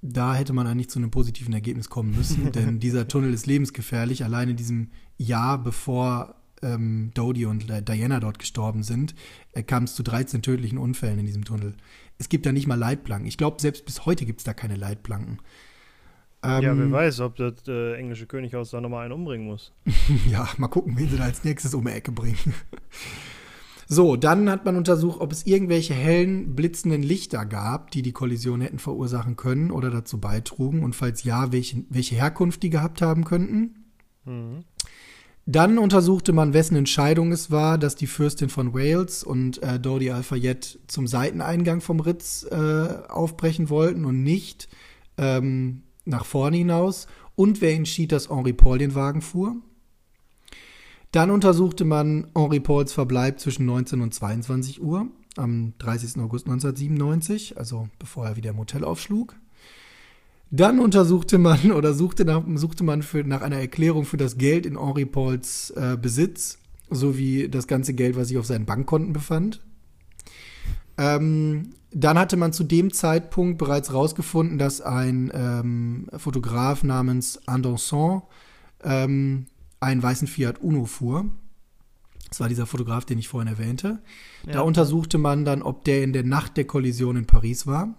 Da hätte man eigentlich zu einem positiven Ergebnis kommen müssen, denn dieser Tunnel ist lebensgefährlich. Allein in diesem Jahr, bevor ähm, Dodie und Diana dort gestorben sind, kam es zu 13 tödlichen Unfällen in diesem Tunnel. es gibt da nicht mal Leitplanken. Ich glaube, selbst bis heute gibt es da keine Leitplanken. Ja, wer Ähm, weiß, ob das äh, englische Könighaus da nochmal einen umbringen muss. Ja, mal gucken, wen sie da als nächstes um die Ecke bringen. So, dann hat man untersucht, ob es irgendwelche hellen, blitzenden Lichter gab, die die Kollision hätten verursachen können oder dazu beitrugen. Und falls ja, welche, welche Herkunft die gehabt haben könnten. Mhm. Dann untersuchte man, wessen Entscheidung es war, dass die Fürstin von Wales und äh, Dodi Al-Fayed zum Seiteneingang vom Ritz äh, aufbrechen wollten und nicht ähm, nach vorne hinaus. Und wer entschied, dass Henri Paul den Wagen fuhr. Dann untersuchte man Henri Pauls Verbleib zwischen 19 und 22 Uhr am 30. August 1997, also bevor er wieder im Hotel aufschlug. Dann untersuchte man oder suchte, nach, suchte man für, nach einer Erklärung für das Geld in Henri Pauls äh, Besitz sowie das ganze Geld, was sich auf seinen Bankkonten befand. Ähm, dann hatte man zu dem Zeitpunkt bereits herausgefunden, dass ein ähm, Fotograf namens Anderson ähm, einen weißen Fiat Uno fuhr. Das war dieser Fotograf, den ich vorhin erwähnte. Da Ja. untersuchte man dann, ob der in der Nacht der Kollision in Paris war.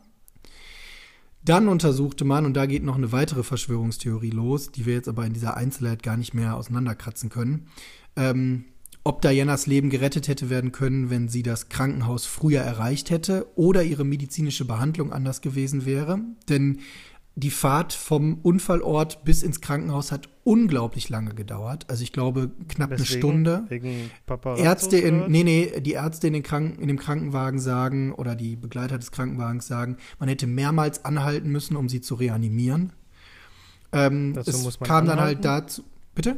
Dann untersuchte man, und da geht noch eine weitere Verschwörungstheorie los, die wir jetzt aber in dieser Einzelheit gar nicht mehr auseinanderkratzen können, ähm, ob Dianas Leben gerettet hätte werden können, wenn sie das Krankenhaus früher erreicht hätte oder ihre medizinische Behandlung anders gewesen wäre. Denn die Fahrt vom Unfallort bis ins Krankenhaus hat unglaublich lange gedauert. Also ich glaube knapp eine Weswegen? Stunde. Wegen Paparazzi. Ärzte in, nee, nee, die Ärzte in, den Kranken, in dem Krankenwagen sagen oder die Begleiter des Krankenwagens sagen, man hätte mehrmals anhalten müssen, um sie zu reanimieren. Ähm, es kam dann anhalten? halt dazu. Bitte?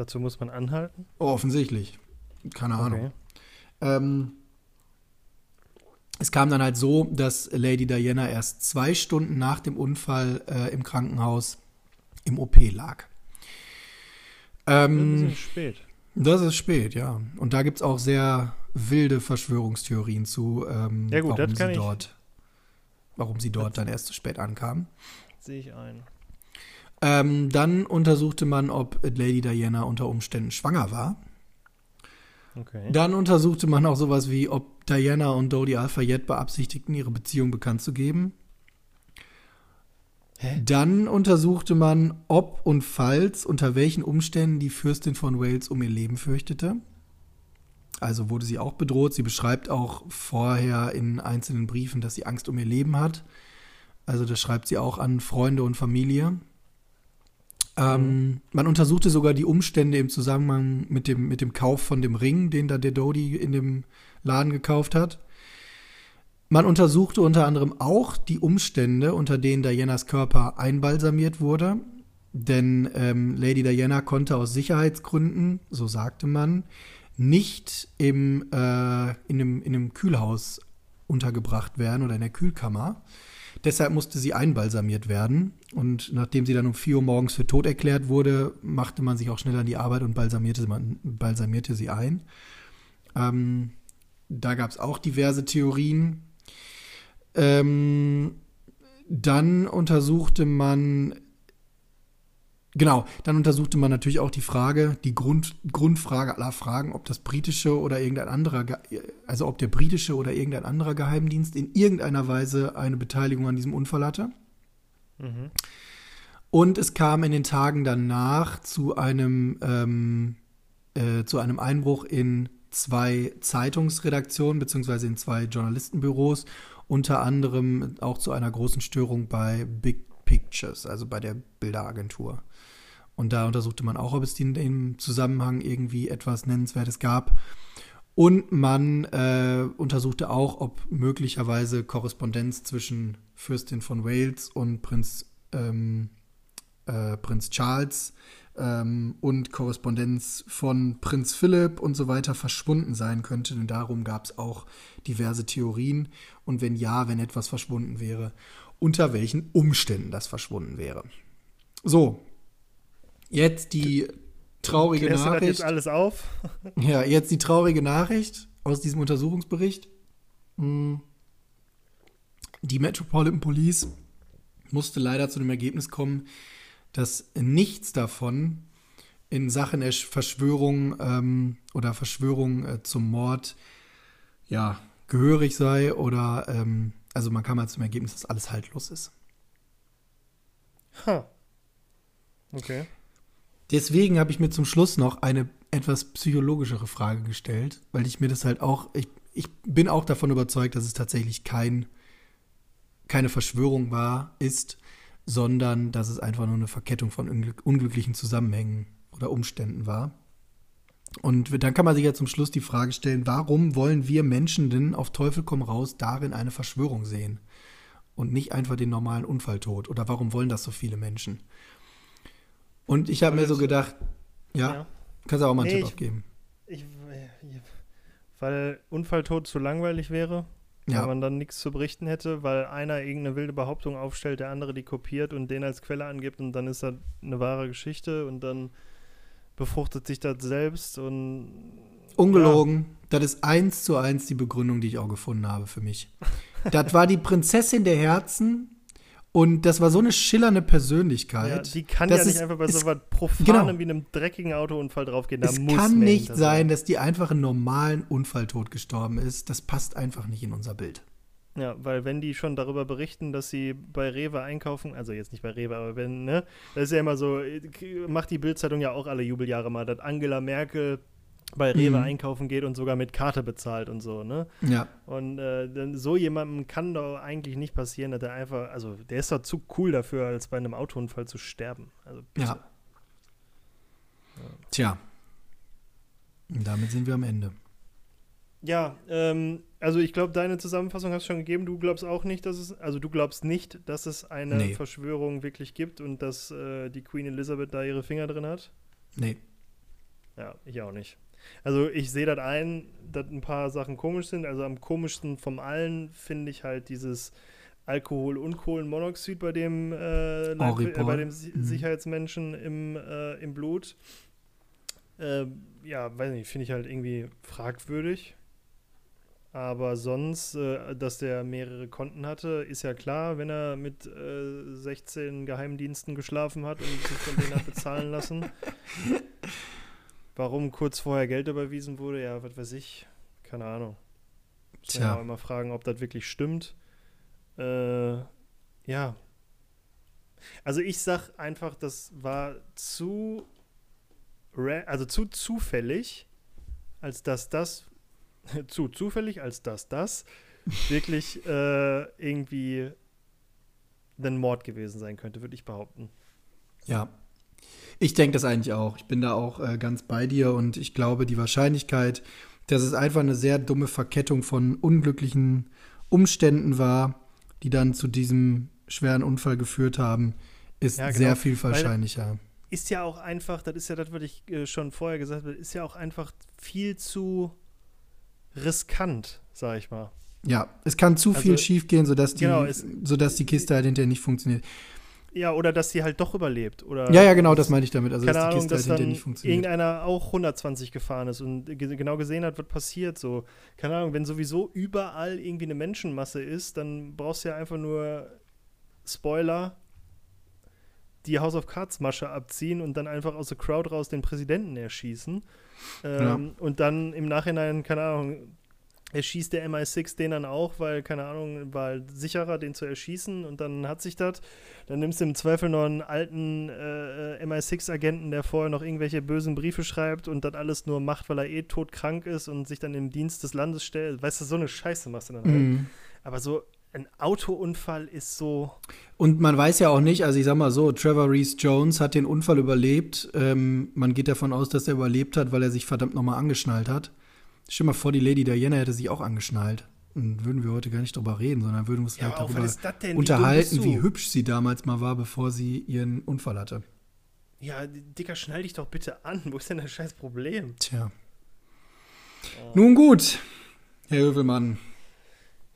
Dazu muss man anhalten. Oh, offensichtlich. Keine Ahnung. Okay. Ähm, es kam dann halt so, dass Lady Diana erst zwei Stunden nach dem Unfall äh, im Krankenhaus im OP lag. Ähm, bisschen spät. Das ist spät, ja. Und da gibt es auch sehr wilde Verschwörungstheorien zu, ähm, Ja gut, warum das sie dort, warum sie dort dann erst zu spät ankam. Sehe ich ein. Ähm, dann untersuchte man, ob Lady Diana unter Umständen schwanger war. Okay. Dann untersuchte man auch sowas wie, ob Diana und Dodi Al-Fayed beabsichtigten, ihre Beziehung bekannt zu geben. Dann untersuchte man, ob und falls, unter welchen Umständen die Fürstin von Wales um ihr Leben fürchtete. Also wurde sie auch bedroht. Sie beschreibt auch vorher in einzelnen Briefen, dass sie Angst um ihr Leben hat. Also das schreibt sie auch an Freunde und Familie. Ähm, man untersuchte sogar die Umstände im Zusammenhang mit dem, mit dem Kauf von dem Ring, den da der Dodi in dem Laden gekauft hat. Man untersuchte unter anderem auch die Umstände, unter denen Dianas Körper einbalsamiert wurde. Denn ähm, Lady Diana konnte aus Sicherheitsgründen, so sagte man, nicht im, äh, in, einem, in einem Kühlhaus untergebracht werden oder in der Kühlkammer. Deshalb musste sie einbalsamiert werden. Und nachdem sie dann um 4 Uhr morgens für tot erklärt wurde, machte man sich auch schnell an die Arbeit und balsamierte, man, balsamierte sie ein. Ähm, da gab es auch diverse Theorien. Ähm, dann untersuchte man, genau, dann untersuchte man natürlich auch die Frage, die Grund, Grundfrage aller Fragen, ob das britische oder irgendein anderer, also ob der britische oder irgendein anderer Geheimdienst in irgendeiner Weise eine Beteiligung an diesem Unfall hatte. Mhm. Und es kam in den Tagen danach zu einem, ähm, äh, zu einem Einbruch in zwei Zeitungsredaktionen beziehungsweise in zwei Journalistenbüros, unter anderem auch zu einer großen Störung bei Big Pictures, also bei der Bilderagentur. Und da untersuchte man auch, ob es in dem Zusammenhang irgendwie etwas Nennenswertes gab. Und man äh, untersuchte auch, ob möglicherweise Korrespondenz zwischen Fürstin von Wales und Prinz, ähm, äh, Prinz Charles ähm, und Korrespondenz von Prinz Philipp und so weiter verschwunden sein könnte. Denn darum gab es auch diverse Theorien. Und wenn ja, wenn etwas verschwunden wäre, unter welchen Umständen das verschwunden wäre. So, jetzt die traurige Klärst Nachricht. jetzt alles auf? Ja, jetzt die traurige Nachricht aus diesem Untersuchungsbericht. Mm. Die Metropolitan Police musste leider zu dem Ergebnis kommen, dass nichts davon in Sachen der Verschwörung ähm, oder Verschwörung äh, zum Mord ja gehörig sei oder, ähm, also man kam halt zum Ergebnis, dass alles haltlos ist. Ha. Okay. Deswegen habe ich mir zum Schluss noch eine etwas psychologischere Frage gestellt, weil ich mir das halt auch, ich, ich bin auch davon überzeugt, dass es tatsächlich kein, keine Verschwörung war, ist, sondern dass es einfach nur eine Verkettung von unglück unglücklichen Zusammenhängen oder Umständen war. Und dann kann man sich ja zum Schluss die Frage stellen, warum wollen wir Menschen denn auf Teufel komm raus darin eine Verschwörung sehen und nicht einfach den normalen Unfalltod? Oder warum wollen das so viele Menschen? Und ich habe mir so gedacht, ja, ja. kannst du auch mal einen nee, Tipp ich, abgeben. Ich, weil Unfalltod zu langweilig wäre, ja. weil man dann nichts zu berichten hätte, weil einer irgendeine wilde Behauptung aufstellt, der andere die kopiert und den als Quelle angibt und dann ist das eine wahre Geschichte und dann befruchtet sich das selbst und Ungelogen, ja. das ist eins zu eins die Begründung, die ich auch gefunden habe für mich. das war die Prinzessin der Herzen und das war so eine schillernde Persönlichkeit. Ja, die kann ja nicht einfach bei so was Profanem genau. wie einem dreckigen Autounfall draufgehen. Da es kann nicht sein, dass die einfach einen normalen Unfalltod gestorben ist. Das passt einfach nicht in unser Bild. Ja, weil wenn die schon darüber berichten, dass sie bei Rewe einkaufen, also jetzt nicht bei Rewe, aber wenn, ne, das ist ja immer so, macht die Bildzeitung ja auch alle Jubeljahre mal, dass Angela Merkel bei Rewe mhm. einkaufen geht und sogar mit Karte bezahlt und so, ne? Ja. Und äh, so jemandem kann doch eigentlich nicht passieren, dass er einfach, also der ist doch zu cool dafür, als bei einem Autounfall zu sterben. Also bitte. Ja. ja. Tja. Und damit sind wir am Ende. Ja, ähm, also ich glaube, deine Zusammenfassung hast du schon gegeben. Du glaubst auch nicht, dass es, also du glaubst nicht, dass es eine nee. Verschwörung wirklich gibt und dass äh, die Queen Elizabeth da ihre Finger drin hat? Nee. Ja, ich auch nicht. Also ich sehe das ein, dass ein paar Sachen komisch sind. Also am komischsten von allen finde ich halt dieses Alkohol- und Kohlenmonoxid bei dem, äh, äh, bei dem mhm. Sicherheitsmenschen im, äh, im Blut. Äh, ja, weiß nicht, finde ich halt irgendwie fragwürdig. Aber sonst, äh, dass der mehrere Konten hatte, ist ja klar, wenn er mit äh, 16 Geheimdiensten geschlafen hat und sich von denen hat bezahlen lassen. Warum kurz vorher Geld überwiesen wurde, ja, was weiß ich. Keine Ahnung. Muss man ja auch immer fragen, ob das wirklich stimmt. Äh, ja. Also ich sag einfach, das war zu also zu zufällig, als dass das zu zufällig, als dass das wirklich äh, irgendwie ein Mord gewesen sein könnte, würde ich behaupten. Ja, ich denke das eigentlich auch. Ich bin da auch äh, ganz bei dir und ich glaube, die Wahrscheinlichkeit, dass es einfach eine sehr dumme Verkettung von unglücklichen Umständen war, die dann zu diesem schweren Unfall geführt haben, ist ja, genau. sehr viel wahrscheinlicher. Weil ist ja auch einfach, das ist ja das, was ich äh, schon vorher gesagt habe, ist ja auch einfach viel zu riskant, sag ich mal. Ja, es kann zu also, viel schiefgehen, sodass die, genau, es, sodass die Kiste halt hinterher nicht funktioniert. Ja, oder dass sie halt doch überlebt. Oder ja, ja, genau, das meine ich damit. Also, keine dass die Kiste Ahnung, halt dass nicht funktioniert. irgendeiner auch 120 gefahren ist und ge genau gesehen hat, was passiert. So, keine Ahnung, wenn sowieso überall irgendwie eine Menschenmasse ist, dann brauchst du ja einfach nur Spoiler, die House of Cards Masche abziehen und dann einfach aus der Crowd raus den Präsidenten erschießen. Ähm, ja. Und dann im Nachhinein, keine Ahnung, erschießt der MI6 den dann auch, weil, keine Ahnung, war halt sicherer, den zu erschießen und dann hat sich das. Dann nimmst du im Zweifel noch einen alten äh, MI6-Agenten, der vorher noch irgendwelche bösen Briefe schreibt und das alles nur macht, weil er eh todkrank ist und sich dann im Dienst des Landes stellt. Weißt du, so eine Scheiße machst du dann halt. Mhm. Aber so ein Autounfall ist so. Und man weiß ja auch nicht, also ich sag mal so, Trevor Reese Jones hat den Unfall überlebt. Ähm, man geht davon aus, dass er überlebt hat, weil er sich verdammt nochmal angeschnallt hat. Stell dir mal vor, die Lady Diana hätte sich auch angeschnallt. Und würden wir heute gar nicht drüber reden, sondern würden uns ja, halt darüber unterhalten, wie, wie hübsch sie damals mal war, bevor sie ihren Unfall hatte. Ja, Dicker, schnall dich doch bitte an. Wo ist denn das scheiß Problem? Tja. Oh. Nun gut, Herr Hövelmann.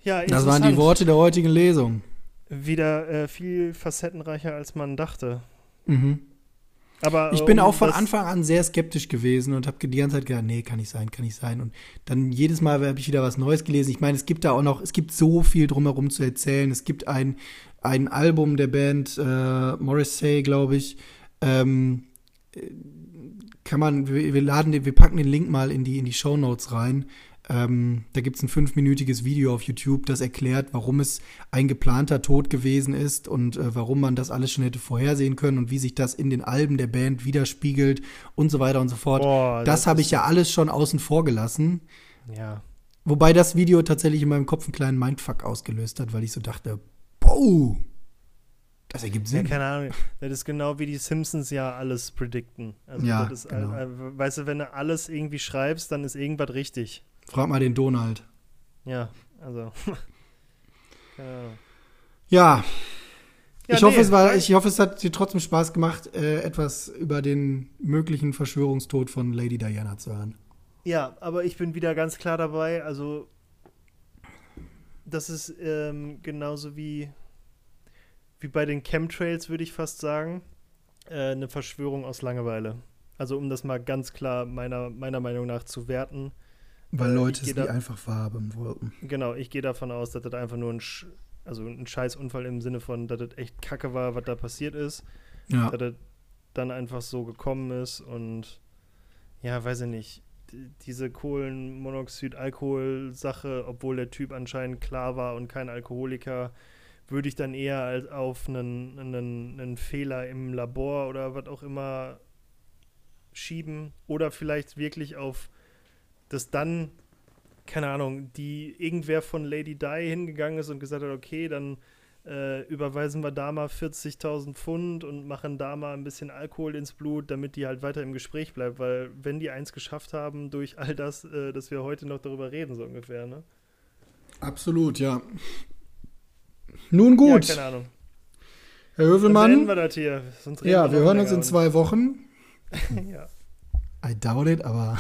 Ja, das waren die Worte der heutigen Lesung. Wieder äh, viel facettenreicher, als man dachte. Mhm. Aber, ich bin um, auch von Anfang an sehr skeptisch gewesen und habe die ganze Zeit gedacht, nee, kann nicht sein, kann nicht sein. Und dann jedes Mal habe ich wieder was Neues gelesen. Ich meine, es gibt da auch noch, es gibt so viel drumherum zu erzählen. Es gibt ein, ein Album der Band äh, Morrissey, glaube ich. Ähm, kann man, wir, wir laden, wir packen den Link mal in die in die Show Notes rein. Ähm, da gibt es ein fünfminütiges Video auf YouTube, das erklärt, warum es ein geplanter Tod gewesen ist und äh, warum man das alles schon hätte vorhersehen können und wie sich das in den Alben der Band widerspiegelt und so weiter und so fort. Boah, das das habe ich ja alles schon außen vor gelassen. Ja. Wobei das Video tatsächlich in meinem Kopf einen kleinen Mindfuck ausgelöst hat, weil ich so dachte, boah, das ergibt Ja, Sinn. keine Ahnung. Das ist genau wie die Simpsons ja alles predikten. Also Ja, das ist, genau. weißt du, wenn du alles irgendwie schreibst, dann ist irgendwas richtig. Frag mal den Donald. Ja, also. Ja, Ja, ich, hoffe, nee, es war, ich hoffe, es hat dir trotzdem Spaß gemacht, äh, etwas über den möglichen Verschwörungstod von Lady Diana zu hören. Ja, aber ich bin wieder ganz klar dabei. Also, das ist ähm, genauso wie, wie bei den Chemtrails, würde ich fast sagen, äh, eine Verschwörung aus Langeweile. Also, um das mal ganz klar meiner, meiner Meinung nach zu werten. Weil Äh, Leute es da- einfach wahrhaben wollten. Genau, ich gehe davon aus, dass das einfach nur ein, Sch also ein Scheißunfall im Sinne von, dass das echt kacke war, was da passiert ist. Ja, dass das dann einfach so gekommen ist und ja, weiß ich nicht, diese Kohlenmonoxid-Alkohol-Sache, obwohl der Typ anscheinend klar war und kein Alkoholiker, würde ich dann eher als auf einen, einen, einen Fehler im Labor oder was auch immer schieben oder vielleicht wirklich auf das dann, keine Ahnung, die irgendwer von Lady Di hingegangen ist und gesagt hat, okay, dann äh, überweisen wir da mal 40.000 Pfund und machen da mal ein bisschen Alkohol ins Blut, damit die halt weiter im Gespräch bleibt, weil wenn die eins geschafft haben durch all das, äh, dass wir heute noch darüber reden, so ungefähr, ne? absolut, ja. Nun gut, Ja, keine Ahnung. Herr Dann Hövelmann. wir das hier. Ja, wir hören uns in zwei Wochen. ja. I doubt it, aber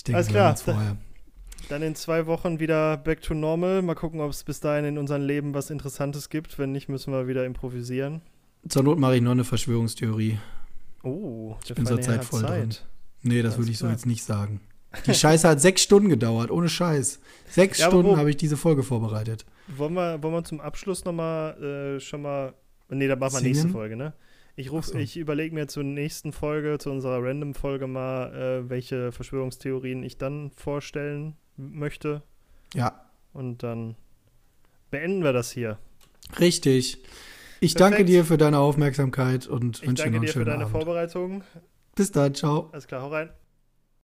ich denke, Alles wir klar. vorher. Dann in zwei Wochen wieder back to normal. Mal gucken, ob es bis dahin in unserem Leben was Interessantes gibt. Wenn nicht, müssen wir wieder improvisieren. Zur Not mache ich noch eine Verschwörungstheorie. Oh, Ich bin Herr hat voll drin. Zeit. Nee, das Alles würde ich so klar. jetzt nicht sagen. Die Scheiße hat sechs Stunden gedauert, ohne Scheiß. Sechs Ja, Stunden habe ich diese Folge vorbereitet. Wollen wir, wollen wir zum Abschluss nochmal äh, schon mal. Nee, da machen wir nächste Folge, ne? Ich, ruf- so. ich überlege mir zur nächsten Folge, zu unserer Random-Folge mal, äh, welche Verschwörungstheorien ich dann vorstellen möchte. Ja, Und dann beenden wir das hier. richtig. Ich Perfekt. danke dir für deine Aufmerksamkeit und Ich wünsche dir noch danke einen dir für schönen deine Abend. Vorbereitung. Bis dann, ciao. Alles klar, hau rein.